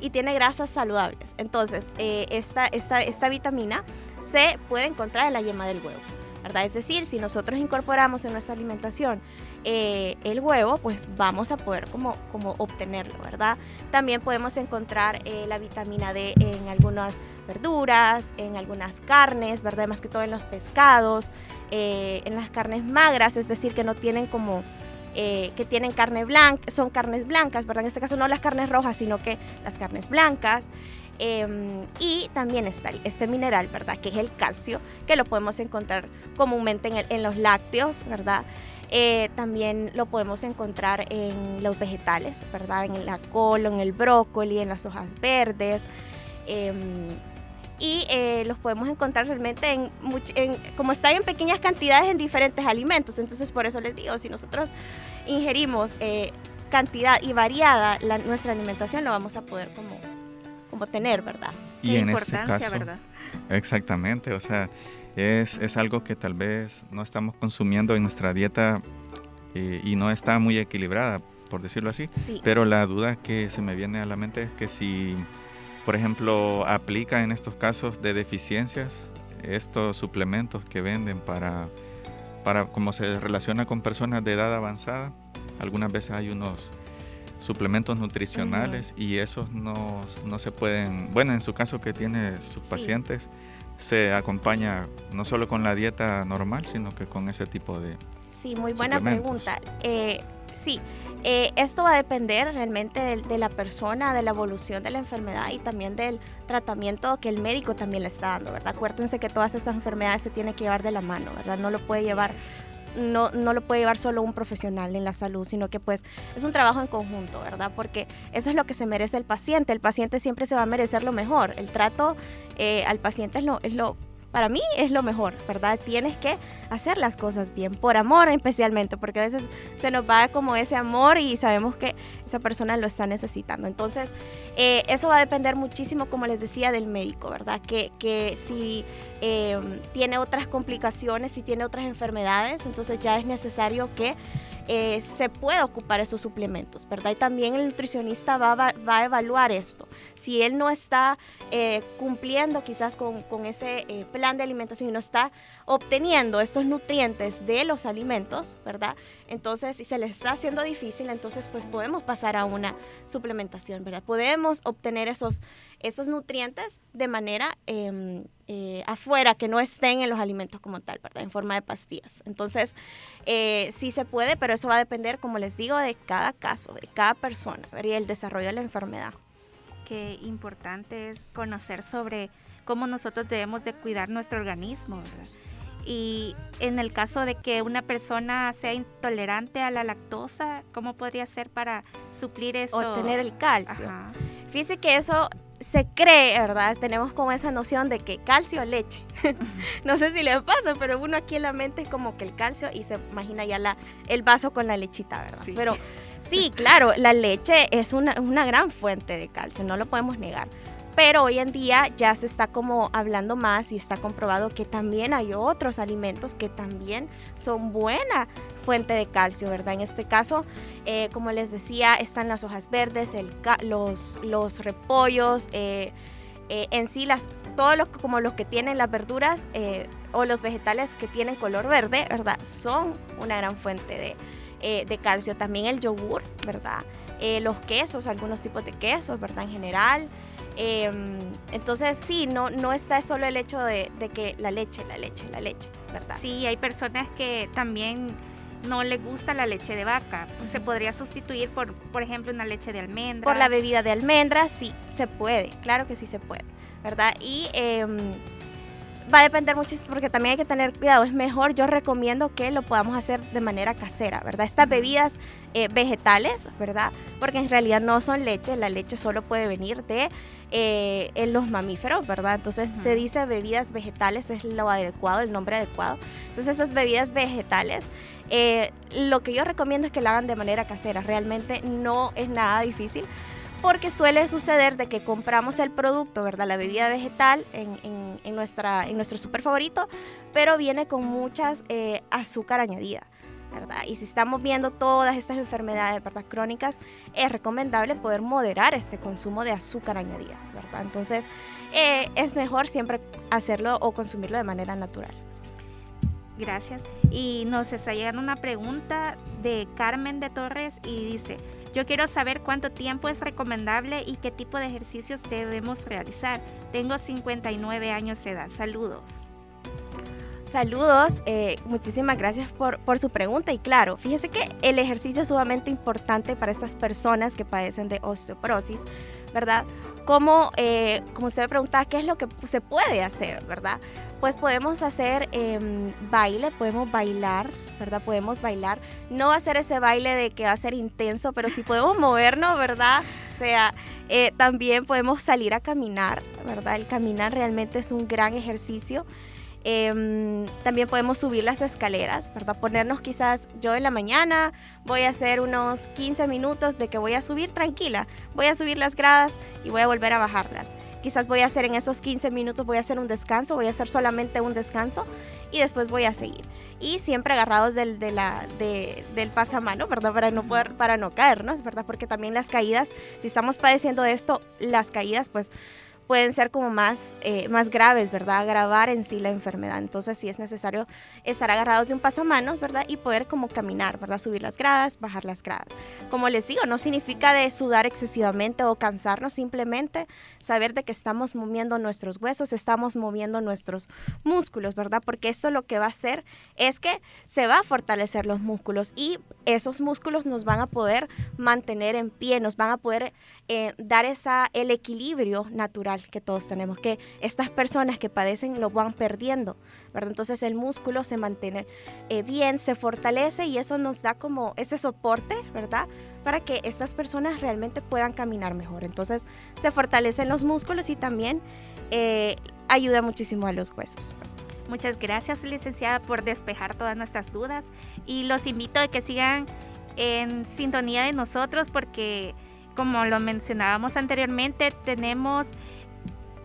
y tiene grasas saludables. Entonces, eh, esta, esta, esta vitamina se puede encontrar en la yema del huevo. ¿Verdad? Es decir, si nosotros incorporamos en nuestra alimentación eh, el huevo, pues vamos a poder como, como obtenerlo, ¿verdad? También podemos encontrar eh, la vitamina D en algunas verduras, en algunas carnes, ¿verdad? Más que todo en los pescados, eh, en las carnes magras, es decir, que no tienen como... que tienen carne blanca, son carnes blancas, ¿verdad? En este caso no las carnes rojas, sino que las carnes blancas. Em, y también está este mineral, ¿verdad? Que es el calcio, que lo podemos encontrar comúnmente en, en los lácteos, ¿verdad? Eh, también lo podemos encontrar en los vegetales, ¿verdad? En la col, en el brócoli, en las hojas verdes. Em, y eh, los podemos encontrar realmente en, como está en pequeñas cantidades en diferentes alimentos. Entonces por eso les digo, si nosotros ingerimos eh, cantidad y variada la, nuestra alimentación, lo vamos a poder como, como tener, ¿verdad? Y en este importancia, ¿verdad? Exactamente, o sea, es, algo que tal vez no estamos consumiendo en nuestra dieta eh, y no está muy equilibrada, por decirlo así. Pero la duda que se me viene a la mente es que si, por ejemplo, aplica en estos casos de deficiencias estos suplementos que venden para, para como se relaciona con personas de edad avanzada, algunas veces hay unos suplementos nutricionales y esos no, no, se pueden, bueno, en su caso que tiene sus pacientes, se acompaña no solo con la dieta normal, sino que con ese tipo de... Sí, muy buena pregunta. Eh, sí, eh, esto va a depender realmente de, la persona, de la evolución de la enfermedad y también del tratamiento que el médico también le está dando, ¿verdad? Acuérdense que todas estas enfermedades se tienen que llevar de la mano, ¿verdad? No lo puede llevar no, no lo puede llevar solo un profesional en la salud, sino que pues es un trabajo en conjunto, ¿verdad? Porque eso es lo que se merece el paciente. El paciente siempre se va a merecer lo mejor. El trato eh, al paciente es lo, es lo para mí es lo mejor, ¿verdad? Tienes que hacer las cosas bien, por amor especialmente, porque a veces se nos va como ese amor y sabemos que esa persona lo está necesitando. Entonces, eh, eso va a depender muchísimo, como les decía, del médico, ¿verdad? Que, que si eh, tiene otras complicaciones, si tiene otras enfermedades, entonces ya es necesario que eh, se puede ocupar esos suplementos, ¿verdad? Y también el nutricionista va, va, a evaluar esto. Si él no está eh, cumpliendo quizás con, con ese eh, plan de alimentación y no está obteniendo estos nutrientes de los alimentos, ¿verdad? Entonces, si se le está haciendo difícil, entonces pues podemos pasar a una suplementación, ¿verdad? Podemos obtener esos, esos nutrientes de manera em, afuera, que no estén en los alimentos como tal, ¿verdad? En forma de pastillas. Entonces, eh, sí se puede, pero eso va a depender, como les digo, de cada caso, de cada persona y el desarrollo de la enfermedad. Qué importante es conocer sobre cómo nosotros debemos de cuidar nuestro organismo, Y en el caso de que una persona sea intolerante a la lactosa, ¿cómo podría ser para suplir eso? Obtener el calcio. Fíjese que eso se cree, ¿verdad? Tenemos como esa noción de que calcio, leche. no sé si le pasa, pero uno aquí en la mente es como que el calcio y se imagina ya la, el vaso con la lechita, ¿verdad? Pero sí, claro, la leche es una, una gran fuente de calcio, no lo podemos negar pero hoy en día ya se está como hablando más y está comprobado que también hay otros alimentos que también son buena fuente de calcio, ¿verdad? En este caso, eh, como les decía, están las hojas verdes, los, los repollos, eh, eh, en sí las, todos los, como los que tienen las verduras o los vegetales que tienen color verde, ¿verdad? Son una gran fuente de, de calcio. También el yogur, ¿verdad? los quesos, algunos tipos de quesos, ¿verdad? En general. Em, entonces sí, no, no está solo el hecho de, que la leche, la leche, la leche, ¿verdad? Sí, hay personas que también no les gusta la leche de vaca. Se podría sustituir por, por ejemplo, una leche de almendras. Por la bebida de almendras, sí, se puede, claro que sí se puede, ¿verdad? Y em, va a depender muchísimo porque también hay que tener cuidado. Es mejor, yo recomiendo que lo podamos hacer de manera casera, ¿verdad? Estas bebidas eh, vegetales, ¿verdad? Porque en realidad no son leche, la leche solo puede venir de eh, en los mamíferos, ¿verdad? Entonces se dice bebidas vegetales, es lo adecuado, el nombre adecuado. Entonces esas bebidas vegetales, eh, lo que yo recomiendo es que la hagan de manera casera, realmente no es nada difícil porque suele suceder de que compramos el producto, ¿verdad? La bebida vegetal en, en, nuestra, en nuestro super favorito, pero viene con muchas eh, azúcar añadida. ¿verdad? Y si estamos viendo todas estas enfermedades, ¿verdad? Crónicas, es recomendable poder moderar este consumo de azúcar añadida, ¿verdad? Entonces, eh, es mejor siempre hacerlo o consumirlo de manera natural. Gracias. Y nos está llegando una pregunta de Carmen de Torres y dice, yo quiero saber cuánto tiempo es recomendable y qué tipo de ejercicios debemos realizar. Tengo 59 años de edad. Saludos. Saludos, eh, muchísimas gracias por, su pregunta y claro, fíjese que el ejercicio es sumamente importante para estas personas que padecen de osteoporosis, ¿verdad? Como, eh, como usted me preguntaba, ¿qué es lo que se puede hacer, verdad? Pues podemos hacer em, baile, podemos bailar, ¿verdad? Podemos bailar. No va a ser ese baile de que va a ser intenso, pero sí podemos movernos, ¿verdad? O sea, eh, también podemos salir a caminar, ¿verdad? El caminar realmente es un gran ejercicio. Em, también podemos subir las escaleras, ¿verdad? Ponernos quizás yo en la mañana voy a hacer unos 15 minutos de que voy a subir tranquila, voy a subir las gradas y voy a volver a bajarlas quizás voy a hacer en esos 15 minutos, voy a hacer un descanso, voy a hacer solamente un descanso y después voy a seguir. Y siempre agarrados del, de la, del pasamano, ¿verdad? Para no, poder, para no caernos, ¿verdad? Porque también las caídas, si estamos padeciendo de esto, las caídas pues pueden ser como más, eh, más graves, ¿verdad? Agravar en sí la enfermedad. Entonces sí es necesario estar agarrados de un pasamanos, ¿verdad? Y poder como caminar, ¿verdad? Subir las gradas, bajar las gradas. Como les digo, no significa de sudar excesivamente o cansarnos, simplemente saber de que estamos moviendo nuestros huesos, estamos moviendo nuestros músculos, ¿verdad? Porque esto lo que va a hacer es que se va a fortalecer los músculos y esos músculos nos van a poder mantener en pie, nos van a poder eh, dar esa, el equilibrio natural que todos tenemos, que estas personas que padecen lo van perdiendo, ¿verdad? Entonces el músculo se mantiene eh, bien, se fortalece y eso nos da como ese soporte, ¿verdad? Para que estas personas realmente puedan caminar mejor. Entonces se fortalecen los músculos y también eh, ayuda muchísimo a los huesos. Muchas gracias, licenciada, por despejar todas nuestras dudas y los invito a que sigan en sintonía de nosotros porque como lo mencionábamos anteriormente, tenemos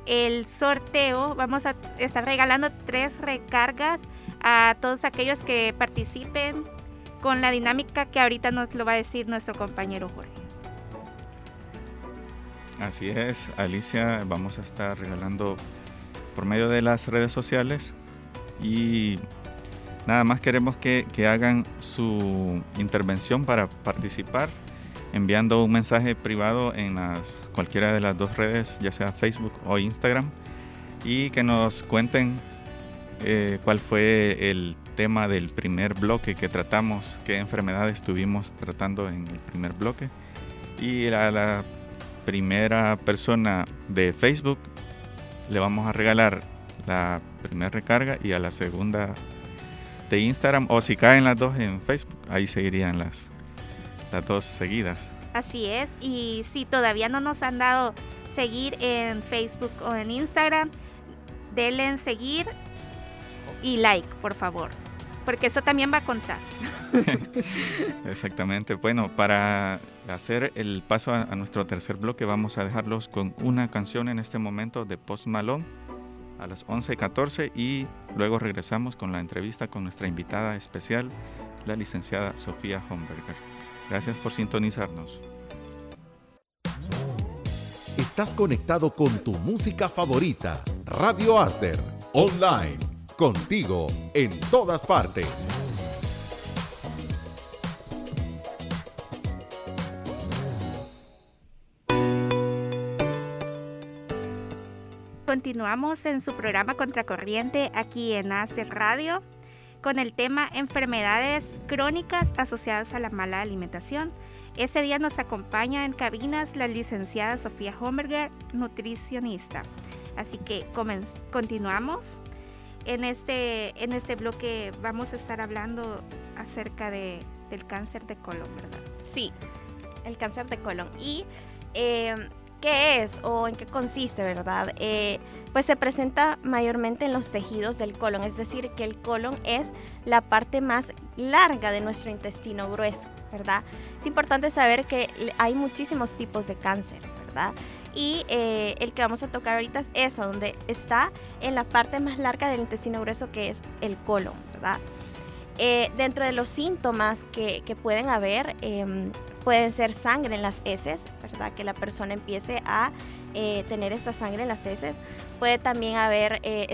el sorteo. Vamos a estar regalando tres recargas a todos aquellos que participen con la dinámica que ahorita nos lo va a decir nuestro compañero Jorge. Así es, Alicia, vamos a estar regalando por medio de las redes sociales y nada más queremos que, hagan su intervención para participar enviando un mensaje privado en las, cualquiera de las dos redes, ya sea Facebook o Instagram, y que nos cuenten eh, cuál fue el tema del primer bloque que tratamos, qué enfermedades estuvimos tratando en el primer bloque. Y a la primera persona de Facebook le vamos a regalar la primera recarga y a la segunda de Instagram, o si caen las dos en Facebook, ahí seguirían las, las dos seguidas. Así es, y si todavía no nos han dado seguir en Facebook o en Instagram, denle en seguir y like, por favor, porque eso también va a contar. Exactamente. Bueno, para hacer el paso a, nuestro tercer bloque, vamos a dejarlos con una canción en este momento de Post Malone a las 11.14 y luego regresamos con la entrevista con nuestra invitada especial, la licenciada Sofía Homberger. Gracias por sintonizarnos. Estás conectado con tu música favorita, Radio Asder, online, contigo en todas partes. Continuamos en su programa Contracorriente aquí en Asder Radio con el tema enfermedades crónicas asociadas a la mala alimentación. Este día nos acompaña en cabinas la licenciada Sofía Homberger, nutricionista. Así que continuamos. En este, en este bloque vamos a estar hablando acerca de, del cáncer de colon, ¿verdad? Sí, el cáncer de colon. Y eh, ¿Qué es o en qué consiste, verdad? Eh, pues se presenta mayormente en los tejidos del colon, es decir, que el colon es la parte más larga de nuestro intestino grueso, ¿verdad? Es importante saber que hay muchísimos tipos de cáncer, ¿verdad? Y eh, el que vamos a tocar ahorita es eso, donde está en la parte más larga del intestino grueso, que es el colon, ¿verdad? Eh, dentro de los síntomas que, pueden haber, em, pueden ser sangre en las heces, ¿verdad? Que la persona empiece a eh, tener esta sangre en las heces. Puede también haber eh,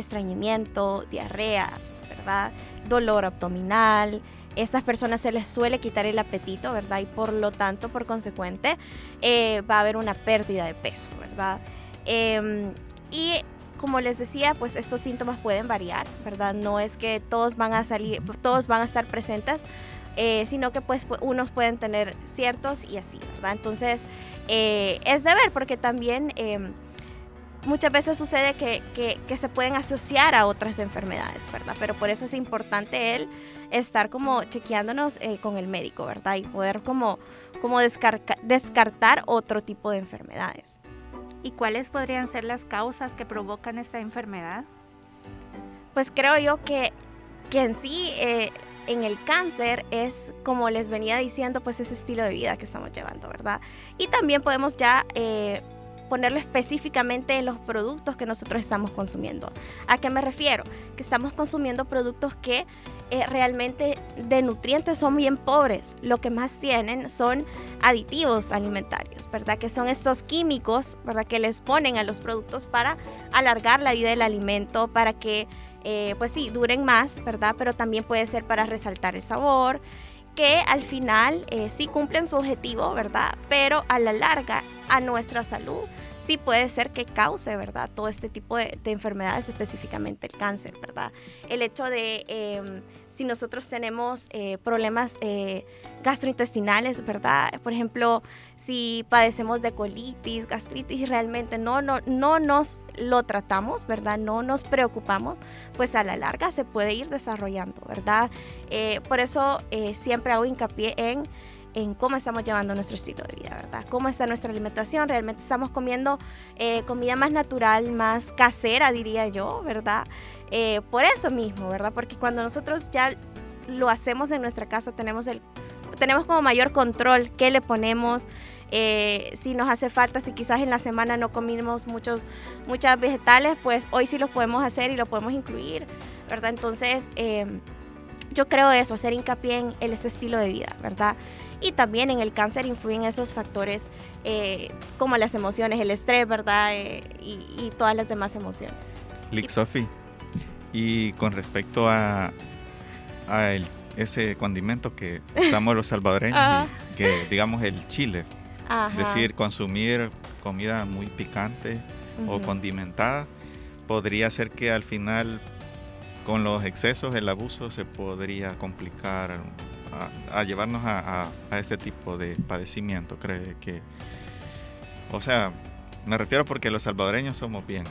diarreas, ¿verdad? Dolor abdominal. Estas personas se les suele quitar el apetito, ¿verdad? Y por lo tanto, por consecuente, va a haber una pérdida de peso, ¿verdad? Em, y como les decía, pues estos síntomas pueden variar, ¿verdad? No es que todos van a salir, todos van a estar presentes, eh, sino que pues unos pueden tener ciertos y así, ¿verdad? Entonces, eh, es de ver porque también em, muchas veces sucede que, que, se pueden asociar a otras enfermedades, ¿verdad? Pero por eso es importante el estar como chequeándonos eh, con el médico, ¿verdad? Y poder como, como descartar otro tipo de enfermedades. ¿Y cuáles podrían ser las causas que provocan esta enfermedad? Pues creo yo que, que en sí eh, en el cáncer es, como les venía diciendo, pues ese estilo de vida que estamos llevando, ¿verdad? Y también podemos ya... Eh, ponerlo específicamente en los productos que nosotros estamos consumiendo. ¿A qué me refiero? Que estamos consumiendo productos que eh, realmente de nutrientes son bien pobres. Lo que más tienen son aditivos alimentarios, ¿verdad? Que son estos químicos, ¿verdad? Que les ponen a los productos para alargar la vida del alimento, para que, eh, pues sí, duren más, ¿verdad? Pero también puede ser para resaltar el sabor que al final eh, sí cumplen su objetivo, ¿verdad? Pero a la larga, a nuestra salud, sí puede ser que cause, ¿verdad? Todo este tipo de, enfermedades, específicamente el cáncer, ¿verdad? El hecho de... Em, si nosotros tenemos eh, problemas eh, gastrointestinales, ¿verdad? Por ejemplo, si padecemos de colitis, gastritis realmente no, no, no nos lo tratamos, ¿verdad? No nos preocupamos, pues a la larga se puede ir desarrollando, ¿verdad? Eh, por eso siempre hago hincapié en en cómo estamos llevando nuestro estilo de vida, ¿verdad? Cómo está nuestra alimentación, realmente estamos comiendo comida más natural, más casera, diría yo, ¿verdad? Eh, por eso mismo, ¿verdad? Porque cuando nosotros ya lo hacemos en nuestra casa, tenemos, el, tenemos como mayor control qué le ponemos, eh, si nos hace falta, si quizás en la semana no comimos muchos, muchas vegetales, pues hoy sí lo podemos hacer y lo podemos incluir, ¿verdad? Entonces, eh, yo creo eso, hacer hincapié en ese estilo de vida, ¿verdad? Y también en el cáncer influyen esos factores como las emociones, el estrés, ¿verdad? y, todas las demás emociones. Lick Sophie, y con respecto a, ese condimento que usamos los salvadoreños, que digamos el chile, es decir, consumir comida muy picante o condimentada, podría ser que al final con los excesos, el abuso se podría complicar a, llevarnos a, a, este tipo de padecimiento. Cree que, o sea, me refiero porque los salvadoreños somos bien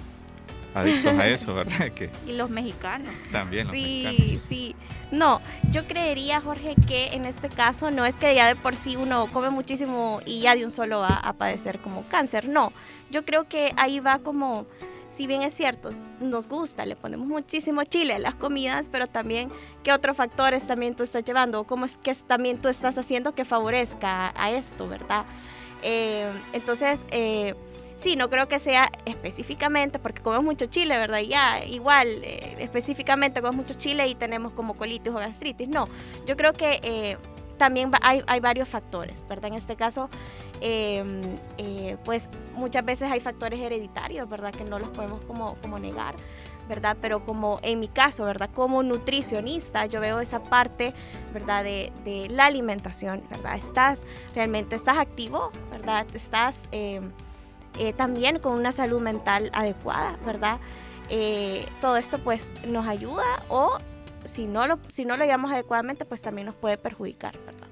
adictos a eso, ¿verdad? Que y los mexicanos. También los sí, Sí, sí. No, yo creería, Jorge, que en este caso no es que ya de por sí uno come muchísimo y ya de un solo va a padecer como cáncer. No, yo creo que ahí va como si bien es cierto, nos gusta, le ponemos muchísimo chile a las comidas, pero también qué otros factores también tú estás llevando, cómo es que también tú estás haciendo que favorezca a, esto, ¿verdad? Eh, entonces, eh, Sí, no creo que sea específicamente, porque comemos mucho chile, ¿verdad? Ya, igual, eh, específicamente comemos mucho chile y tenemos como colitis o gastritis. No, yo creo que eh, también hay, varios factores, ¿verdad? En este caso, em, eh, pues muchas veces hay factores hereditarios, ¿verdad? Que no los podemos como, como negar. ¿verdad? Pero como en mi caso, ¿verdad? Como nutricionista, yo veo esa parte, ¿verdad? De, de la alimentación, ¿verdad? Estás, realmente estás activo, ¿verdad? Estás... Em, eh, también con una salud mental adecuada, ¿verdad? Eh, todo esto pues nos ayuda o si no, lo, si no lo llevamos adecuadamente pues también nos puede perjudicar, ¿verdad?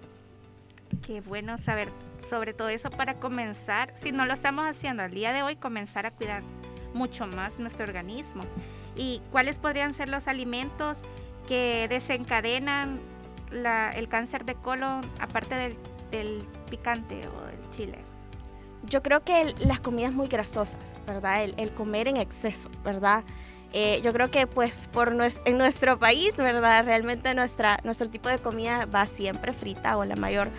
Qué bueno saber sobre todo eso para comenzar, si no lo estamos haciendo al día de hoy, comenzar a cuidar mucho más nuestro organismo. ¿Y cuáles podrían ser los alimentos que desencadenan el cáncer de colon aparte del, del picante o del chile? Yo creo que las comidas muy grasosas, ¿verdad? El, comer en exceso, ¿verdad? Eh, yo creo que pues por en nuestro país, ¿verdad? Realmente nuestra, nuestro tipo de comida va siempre frita o la mayor,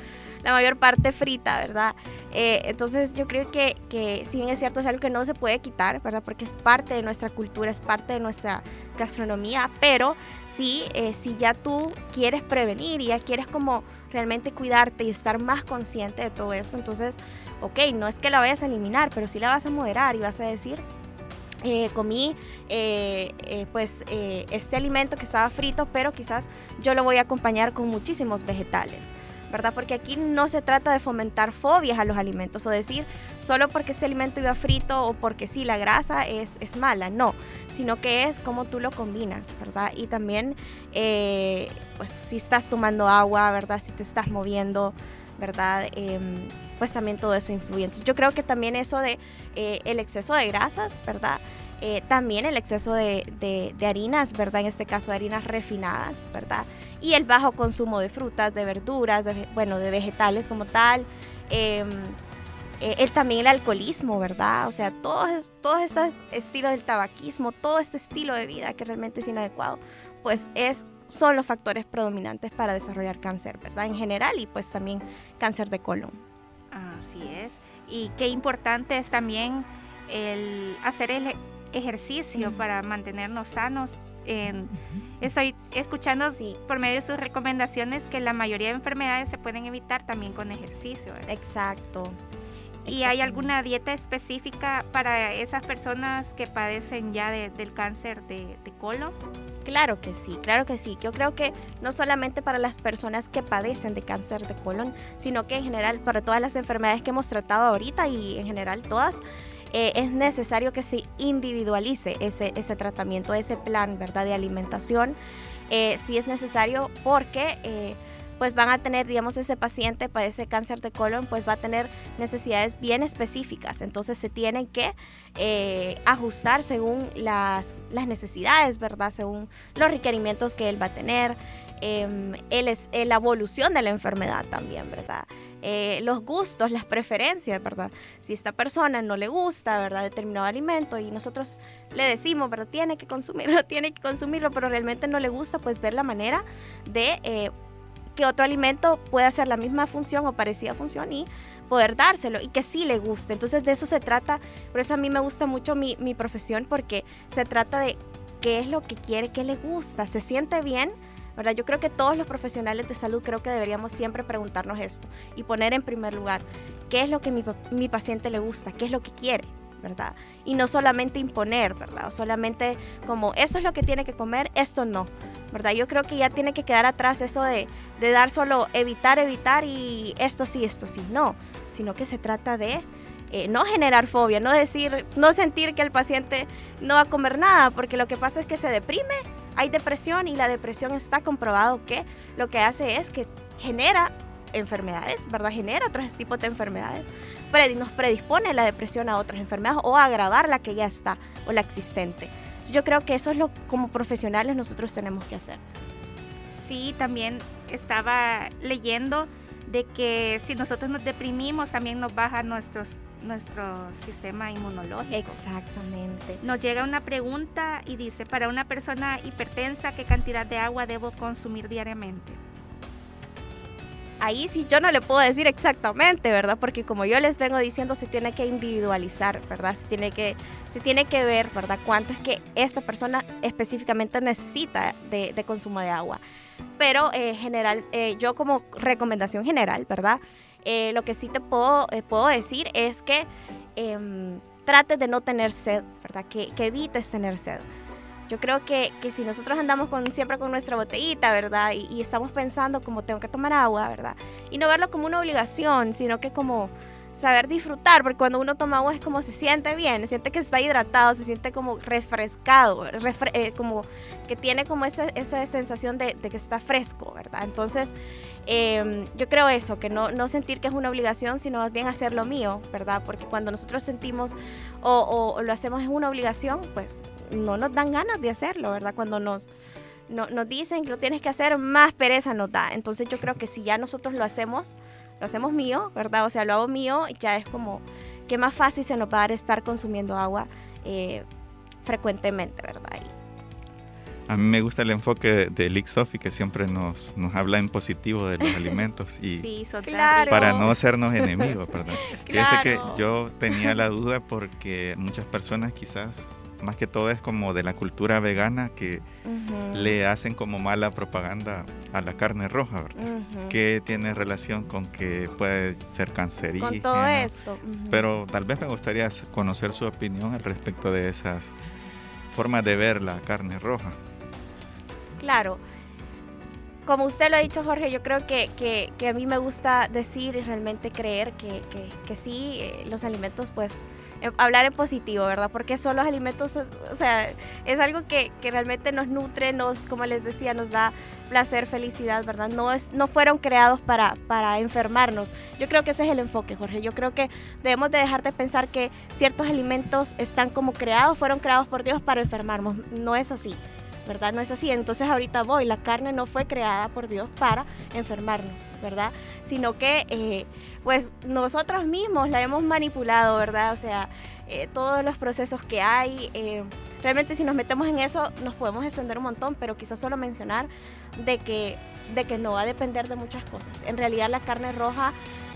la mayor parte frita, ¿verdad? Eh, entonces yo creo que, que si bien es cierto, es algo que no se puede quitar, ¿verdad? Porque es parte de nuestra cultura, es parte de nuestra gastronomía, pero sí, eh, si ya tú quieres prevenir y ya quieres como realmente cuidarte y estar más consciente de todo eso, entonces, ok, no es que la vayas a eliminar, pero sí la vas a moderar y vas a decir, eh, comí eh, eh, pues este alimento que estaba frito, pero quizás yo lo voy a acompañar con muchísimos vegetales. ¿verdad? Porque aquí no se trata de fomentar fobias a los alimentos o decir solo porque este alimento iba frito o porque sí, la grasa es, es mala, no, sino que es como tú lo combinas, ¿verdad? Y también, pues si estás tomando agua, ¿verdad? Si te estás moviendo, ¿verdad? Em, pues también todo eso influye. Entonces yo creo que también eso de eh, el exceso de grasas, ¿verdad? Eh, también el exceso de, de, harinas, ¿verdad? En este caso de harinas refinadas, ¿verdad? Y el bajo consumo de frutas, de verduras, bueno, de vegetales como tal. Em, eh, el, también el alcoholismo, ¿verdad? O sea, todos, todos estos estilos del tabaquismo, todo este estilo de vida que realmente es inadecuado, pues es son los factores predominantes para desarrollar cáncer, ¿verdad? En general y pues también cáncer de colon. Así es. Y qué importante es también el hacer el ejercicio para mantenernos sanos. estoy escuchando por medio de sus recomendaciones que la mayoría de enfermedades se pueden evitar también con ejercicio. Exacto. ¿Y hay alguna dieta específica para esas personas que padecen ya del cáncer de, de, colon? Claro que sí, claro que sí. Yo creo que no solamente para las personas que padecen de cáncer de colon, sino que en general para todas las enfermedades que hemos tratado ahorita y en general todas, eh, es necesario que se individualice ese, ese tratamiento, ese plan ¿verdad? de alimentación. Eh, si es necesario porque... Eh, pues van a tener, digamos, ese paciente padece cáncer de colon, pues va a tener necesidades bien específicas. Entonces se tienen que eh, ajustar según las, las, necesidades, ¿verdad? Según los requerimientos que él va a tener. Em, él es, eh, la evolución de la enfermedad también, ¿verdad? Eh, los gustos, las preferencias, ¿verdad? Si esta persona no le gusta, ¿verdad? Determinado alimento y nosotros le decimos, ¿verdad? Tiene que consumirlo, tiene que consumirlo, pero realmente no le gusta, pues ver la manera de que otro alimento pueda hacer la misma función o parecida función y poder dárselo y que sí le guste. Entonces de eso se trata, por eso a mí me gusta mucho mi, mi profesión porque se trata de qué es lo que quiere, qué le gusta, se siente bien. ¿verdad? Yo creo que todos los profesionales de salud creo que deberíamos siempre preguntarnos esto y poner en primer lugar qué es lo que mi, mi paciente le gusta, qué es lo que quiere. ¿Verdad? Y no solamente imponer, ¿verdad? O solamente como esto es lo que tiene que comer, esto no, ¿verdad? Yo creo que ya tiene que quedar atrás eso de, de dar solo evitar, evitar y esto sí, esto sí, no, sino que se trata de eh, no generar fobia, no decir, no sentir que el paciente no va a comer nada, porque lo que pasa es que se deprime, hay depresión y la depresión está comprobado que lo que hace es que genera enfermedades, ¿verdad? Genera otros tipos de enfermedades nos predispone la depresión a otras enfermedades o a agravar la que ya está o la existente. yo creo que eso es lo como profesionales nosotros tenemos que hacer. Sí, también estaba leyendo de que si nosotros nos deprimimos también nos baja nuestros, nuestro sistema inmunológico. Exactamente. Nos llega una pregunta y dice, para una persona hipertensa, ¿qué cantidad de agua debo consumir diariamente? Ahí sí yo no le puedo decir exactamente, ¿verdad? Porque como yo les vengo diciendo, se tiene que individualizar, ¿verdad? Se tiene que, se tiene que ver, ¿verdad? Cuánto es que esta persona específicamente necesita de, consumo de agua. Pero eh, general, eh, yo como recomendación general, ¿verdad? Eh, lo que sí te puedo, puedo decir es que em, trates de no tener sed, ¿verdad? Que, que evites tener sed. Yo creo que, que si nosotros andamos con, siempre con nuestra botellita, ¿verdad? Y, estamos pensando como tengo que tomar agua, ¿verdad? Y no verlo como una obligación, sino que como saber disfrutar, porque cuando uno toma agua es como se siente bien, se siente que está hidratado, se siente como refrescado, eh, como que tiene como esa, esa sensación de, que está fresco, ¿verdad? Entonces, em, yo creo eso, que no, no, sentir que es una obligación, sino más bien hacer lo mío, ¿verdad? Porque cuando nosotros sentimos o, lo hacemos es una obligación, pues no nos dan ganas de hacerlo, ¿verdad? Cuando nos... nos dicen que lo tienes que hacer, más pereza nos da. Entonces yo creo que si ya nosotros lo hacemos, lo hacemos mío, ¿verdad? O sea, lo hago mío, ya es como que más fácil se nos va a dar estar consumiendo agua eh, frecuentemente, ¿verdad? A mí me gusta el enfoque de Lick Sophie que siempre nos, nos habla en positivo de los alimentos y Sí, Claro. para no hacernos enemigos, ¿verdad? Fíjese que Claro. yo tenía la duda porque muchas personas quizás, más que todo es como de la cultura vegana que le hacen como mala propaganda a la carne roja, ¿verdad? Que tiene relación con que puede ser cancerígena. Con todo esto. Pero tal vez me gustaría conocer su opinión al respecto de esas formas de ver la carne roja. Claro. Como usted lo ha dicho, Jorge, yo creo que, que- que a mí me gusta decir y realmente creer que, que- que sí, eh, los alimentos, pues, hablar en positivo, ¿verdad? Porque son los alimentos, o o sea, es algo que, que realmente nos nutre, nos, como les decía, nos da placer, felicidad, ¿verdad? No, es, no fueron creados para, para enfermarnos. Yo creo que ese es el enfoque, Jorge. Yo creo que debemos de dejar de pensar que ciertos alimentos están como creados, fueron creados por Dios para enfermarnos. No es así. ¿Verdad? No es así. Entonces ahorita voy, la carne no fue creada por Dios para enfermarnos, ¿verdad? Sino que eh, pues nosotros mismos la hemos manipulado, ¿verdad? O sea, eh, todos los procesos que hay, eh, realmente si nos metemos en eso nos podemos extender un montón, pero quizás solo mencionar de que, de que no va a depender de muchas cosas. En realidad la carne roja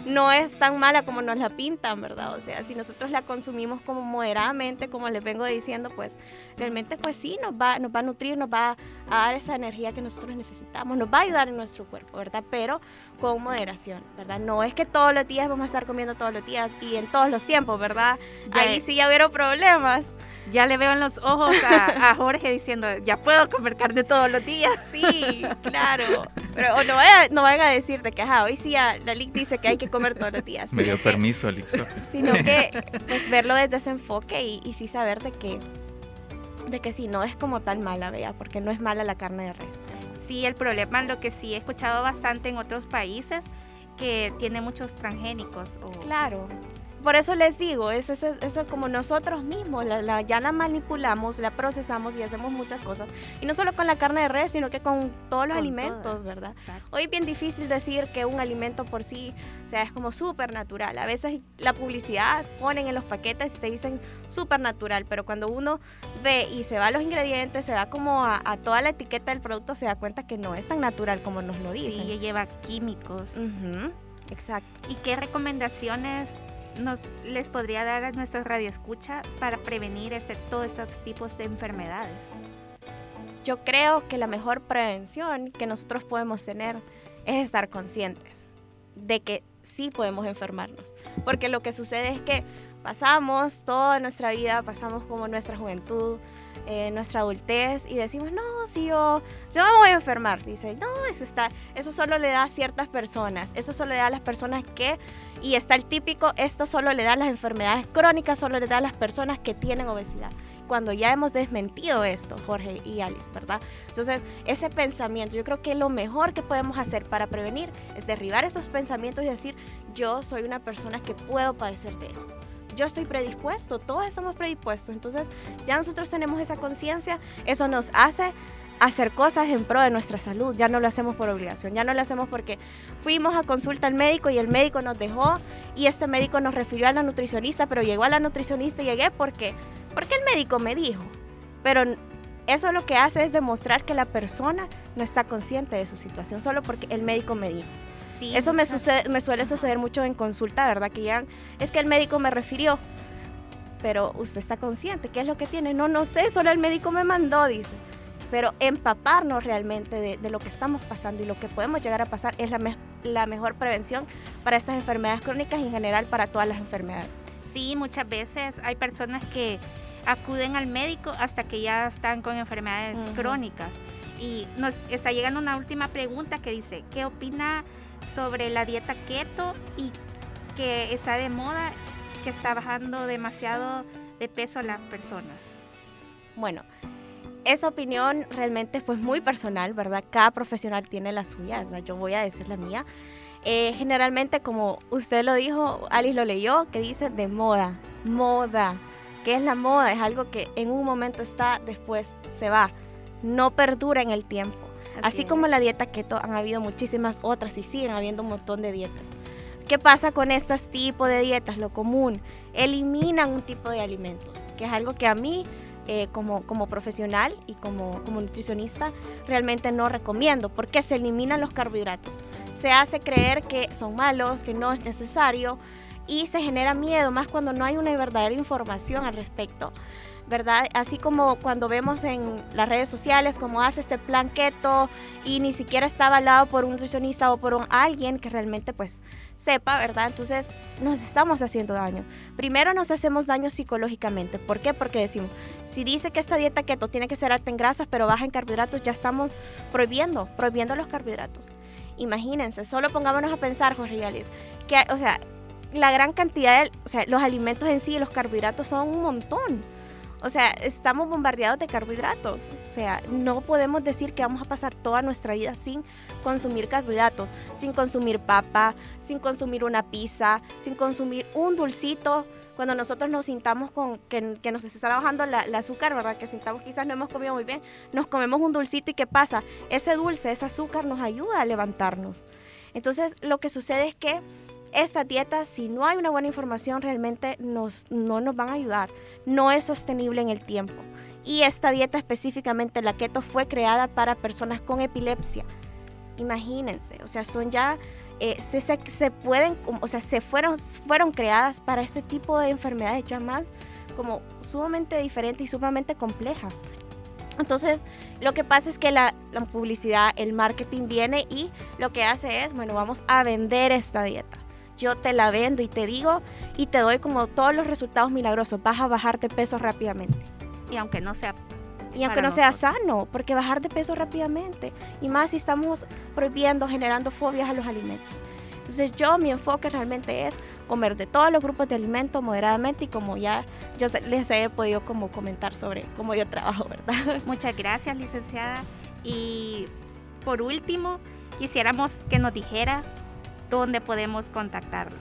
no es tan mala como nos la pintan, ¿verdad? O sea, si nosotros la consumimos como moderadamente, como les vengo diciendo, pues realmente pues sí, nos va, nos va a nutrir, nos va a dar esa energía que nosotros necesitamos, nos va a ayudar en nuestro cuerpo, ¿verdad? Pero con moderación, ¿verdad? No es que todos los días vamos a estar comiendo todos los días y en todos los tiempos, ¿verdad? Ya, Ahí sí ya hubieron problemas. Ya le veo en los ojos a, a Jorge diciendo, ya puedo comer carne todos los días. Sí, claro. Pero o no, vaya, no vayan a decir de que, ajá, hoy sí ya la LIC dice que hay que comer todos los días. Me dio que- permiso, Alixo. sino que pues verlo desde ese enfoque y, y sí saber de que de que sí no es como tan mala, vea, porque no es mala la carne de res. Sí, el problema, lo que sí he escuchado bastante en otros países, que tiene muchos transgénicos. O, Claro. Por eso les digo, es eso como nosotros mismos, la, la- ya la manipulamos, la procesamos y hacemos muchas cosas. Y no solo con la carne de res, sino que con todos los Con alimentos. ¿verdad? Exacto. Hoy es bien difícil decir que un alimento por sí, o sea, es como súper natural. A veces la publicidad ponen en los paquetes y te dicen súper natural, pero cuando uno ve y se va a los ingredientes, se va como a, a toda la etiqueta del producto, se da cuenta que no es tan natural como nos lo dicen. Sí, lleva químicos. Exacto. ¿Y qué recomendaciones nos les podría dar a nuestros radioescucha para prevenir este, todos estos tipos de enfermedades? Yo creo que la mejor prevención que nosotros podemos tener es estar conscientes de que sí podemos enfermarnos. Porque lo que sucede es que pasamos toda nuestra vida, pasamos como nuestra juventud, eh, nuestra adultez y decimos, no, si yo, yo me voy a enfermar. Dice, no, eso, está, eso solo le da a ciertas personas, eso solo le da a las personas que, y está el típico, esto solo le da a las enfermedades crónicas, solo le da a las personas que tienen obesidad cuando ya hemos desmentido esto, Jorge y Alice, ¿verdad? Entonces, ese pensamiento, yo creo que lo mejor que podemos hacer para prevenir es derribar esos pensamientos y decir, yo soy una persona que puedo padecer de eso. Yo estoy predispuesto, todos estamos predispuestos. Entonces, ya nosotros tenemos esa conciencia, eso nos hace hacer cosas en pro de nuestra salud. Ya no lo hacemos por obligación, ya no lo hacemos porque fuimos a consulta al médico y el médico nos dejó y este médico nos refirió a la nutricionista, pero llegó a la nutricionista y llegué porque porque el médico me dijo. Pero eso lo que hace es demostrar que la persona no está consciente de su situación solo porque el médico me dijo. Sí, Eso me, sucede, me suele suceder mucho en consulta, ¿verdad? Que ya es que el médico me refirió. Pero usted está consciente, ¿qué es lo que tiene? No, no sé, solo el médico me mandó, dice. Pero empaparnos realmente de, de lo que estamos pasando y lo que podemos llegar a pasar es la, me- la mejor prevención para estas enfermedades crónicas y en general para todas las enfermedades. Sí, muchas veces hay personas que acuden al médico hasta que ya están con enfermedades crónicas. Y nos está llegando una última pregunta que dice, ¿qué opina sobre la dieta keto y que está de moda, que está bajando demasiado de peso las personas? Bueno, esa opinión realmente fue muy personal, ¿verdad? Cada profesional tiene la suya, ¿verdad? Yo voy a decir la mía. Eh, generalmente, como usted lo dijo, Alice lo leyó, que dice de moda, moda. ¿Qué es la moda? Es algo que en un momento está, después se va, no perdura en el tiempo. Así, como la dieta keto, han habido muchísimas otras y siguen habiendo un montón de dietas. ¿Qué pasa con estos tipos de dietas? Lo común, eliminan un tipo de alimentos, que es algo que a mí eh, como, como profesional y como, como nutricionista, realmente no recomiendo porque se eliminan los carbohidratos. Se hace creer que son malos, que no es necesario y se genera miedo, más cuando no hay una verdadera información al respecto. ¿Verdad? Así como cuando vemos en las redes sociales cómo hace este plan keto y ni siquiera está avalado por un nutricionista o por un, alguien que realmente pues sepa, ¿verdad? Entonces nos estamos haciendo daño. Primero nos hacemos daño psicológicamente. ¿Por qué? Porque decimos, si dice que esta dieta keto tiene que ser alta en grasas pero baja en carbohidratos, ya estamos prohibiendo, prohibiendo los carbohidratos. Imagínense, solo pongámonos a pensar, Jorge Yalis, que, o sea, la gran cantidad de, o sea, los alimentos en sí, los carbohidratos son un montón. O sea, estamos bombardeados de carbohidratos. O sea, no podemos decir que vamos a pasar toda nuestra vida sin consumir carbohidratos, sin consumir papa, sin consumir una pizza, sin consumir un dulcito. Cuando nosotros nos sintamos con que, nos está bajando la, azúcar, ¿verdad? Que sintamos quizás no hemos comido muy bien, nos comemos un dulcito y ¿qué pasa? Ese dulce, ese azúcar nos ayuda a levantarnos. Entonces, lo que sucede es que esta dieta, si no hay una buena información, realmente nos, no nos van a ayudar. No es sostenible en el tiempo. Y esta dieta específicamente, la keto, fue creada para personas con epilepsia. Imagínense, o sea, son ya, eh, se, se, pueden, o sea, se fueron, fueron creadas para este tipo de enfermedades ya más como sumamente diferentes y sumamente complejas. Entonces, lo que pasa es que la, la, publicidad, el marketing viene y lo que hace es, bueno, vamos a vender esta dieta yo te la vendo y te digo y te doy como todos los resultados milagrosos. Vas a bajar de peso rápidamente. Y aunque no sea y aunque no sea sano, porque bajar de peso rápidamente, y más si estamos prohibiendo, generando fobias a los alimentos. Entonces yo mi enfoque realmente es comer de todos los grupos de alimentos moderadamente y como ya yo les he podido como comentar sobre cómo yo trabajo, ¿verdad? Muchas gracias, licenciada. Y por último, quisiéramos que nos dijera dónde podemos contactarla.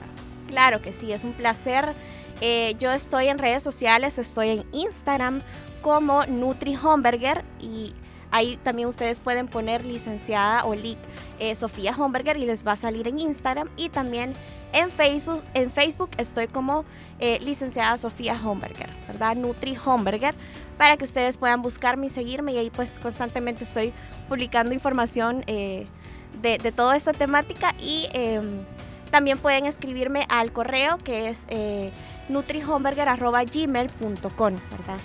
Claro que sí, es un placer. Eh, yo estoy en redes sociales, estoy en Instagram como Nutri Homberger y ahí también ustedes pueden poner licenciada o LIC eh, Sofía Homberger y les va a salir en Instagram y también en Facebook, en Facebook estoy como eh, licenciada Sofía Homberger, ¿verdad? Nutri Homberger, para que ustedes puedan buscarme y seguirme y ahí pues constantemente estoy publicando información de, toda esta temática y em, también pueden escribirme al correo que es eh, nutrihomberger.gmail.com, ¿verdad?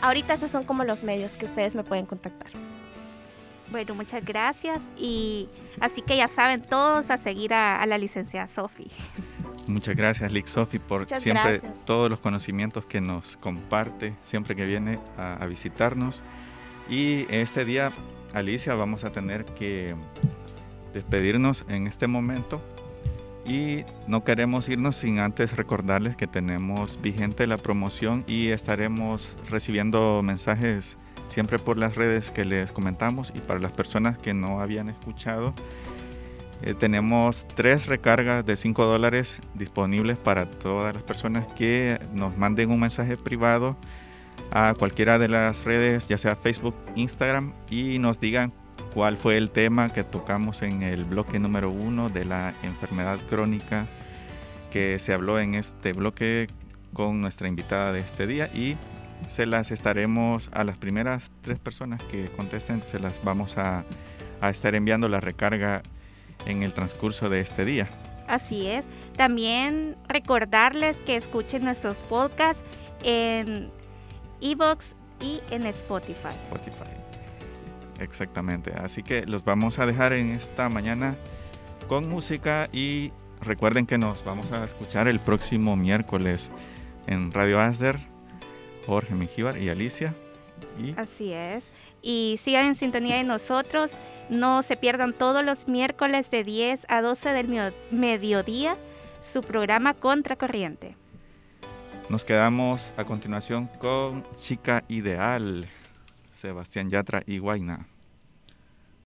Ahorita esos son como los medios que ustedes me pueden contactar. Bueno, muchas gracias y así que ya saben todos a seguir a, la licenciada Sofi. Muchas gracias, Lick Sofi, por siempre todos los conocimientos que nos comparte siempre que viene a, a visitarnos. Y este día, Alicia, vamos a tener que despedirnos en este momento. Y no queremos irnos sin antes recordarles que tenemos vigente la promoción y estaremos recibiendo mensajes siempre por las redes que les comentamos y para las personas que no habían escuchado eh, tenemos tres recargas de 5 dólares disponibles para todas las personas que nos manden un mensaje privado a cualquiera de las redes, ya sea Facebook, Instagram, y nos digan cuál fue el tema que tocamos en el bloque número uno de la enfermedad crónica que se habló en este bloque con nuestra invitada de este día y se las estaremos a las primeras tres personas que contesten, se las vamos a, a estar enviando la recarga en el transcurso de este día. Así es. También recordarles que escuchen nuestros podcasts en Evox y en Spotify. Spotify. Exactamente. Así que los vamos a dejar en esta mañana con música y recuerden que nos vamos a escuchar el próximo miércoles en Radio Asder, Jorge Mengíbar y Alicia. Así es. Y sigan en sintonía de nosotros. No se pierdan todos los miércoles de 10 a 12 del mediodía su programa Contracorriente. Nos quedamos a continuación con Chica Ideal. Sebastián Yatra y Guaina.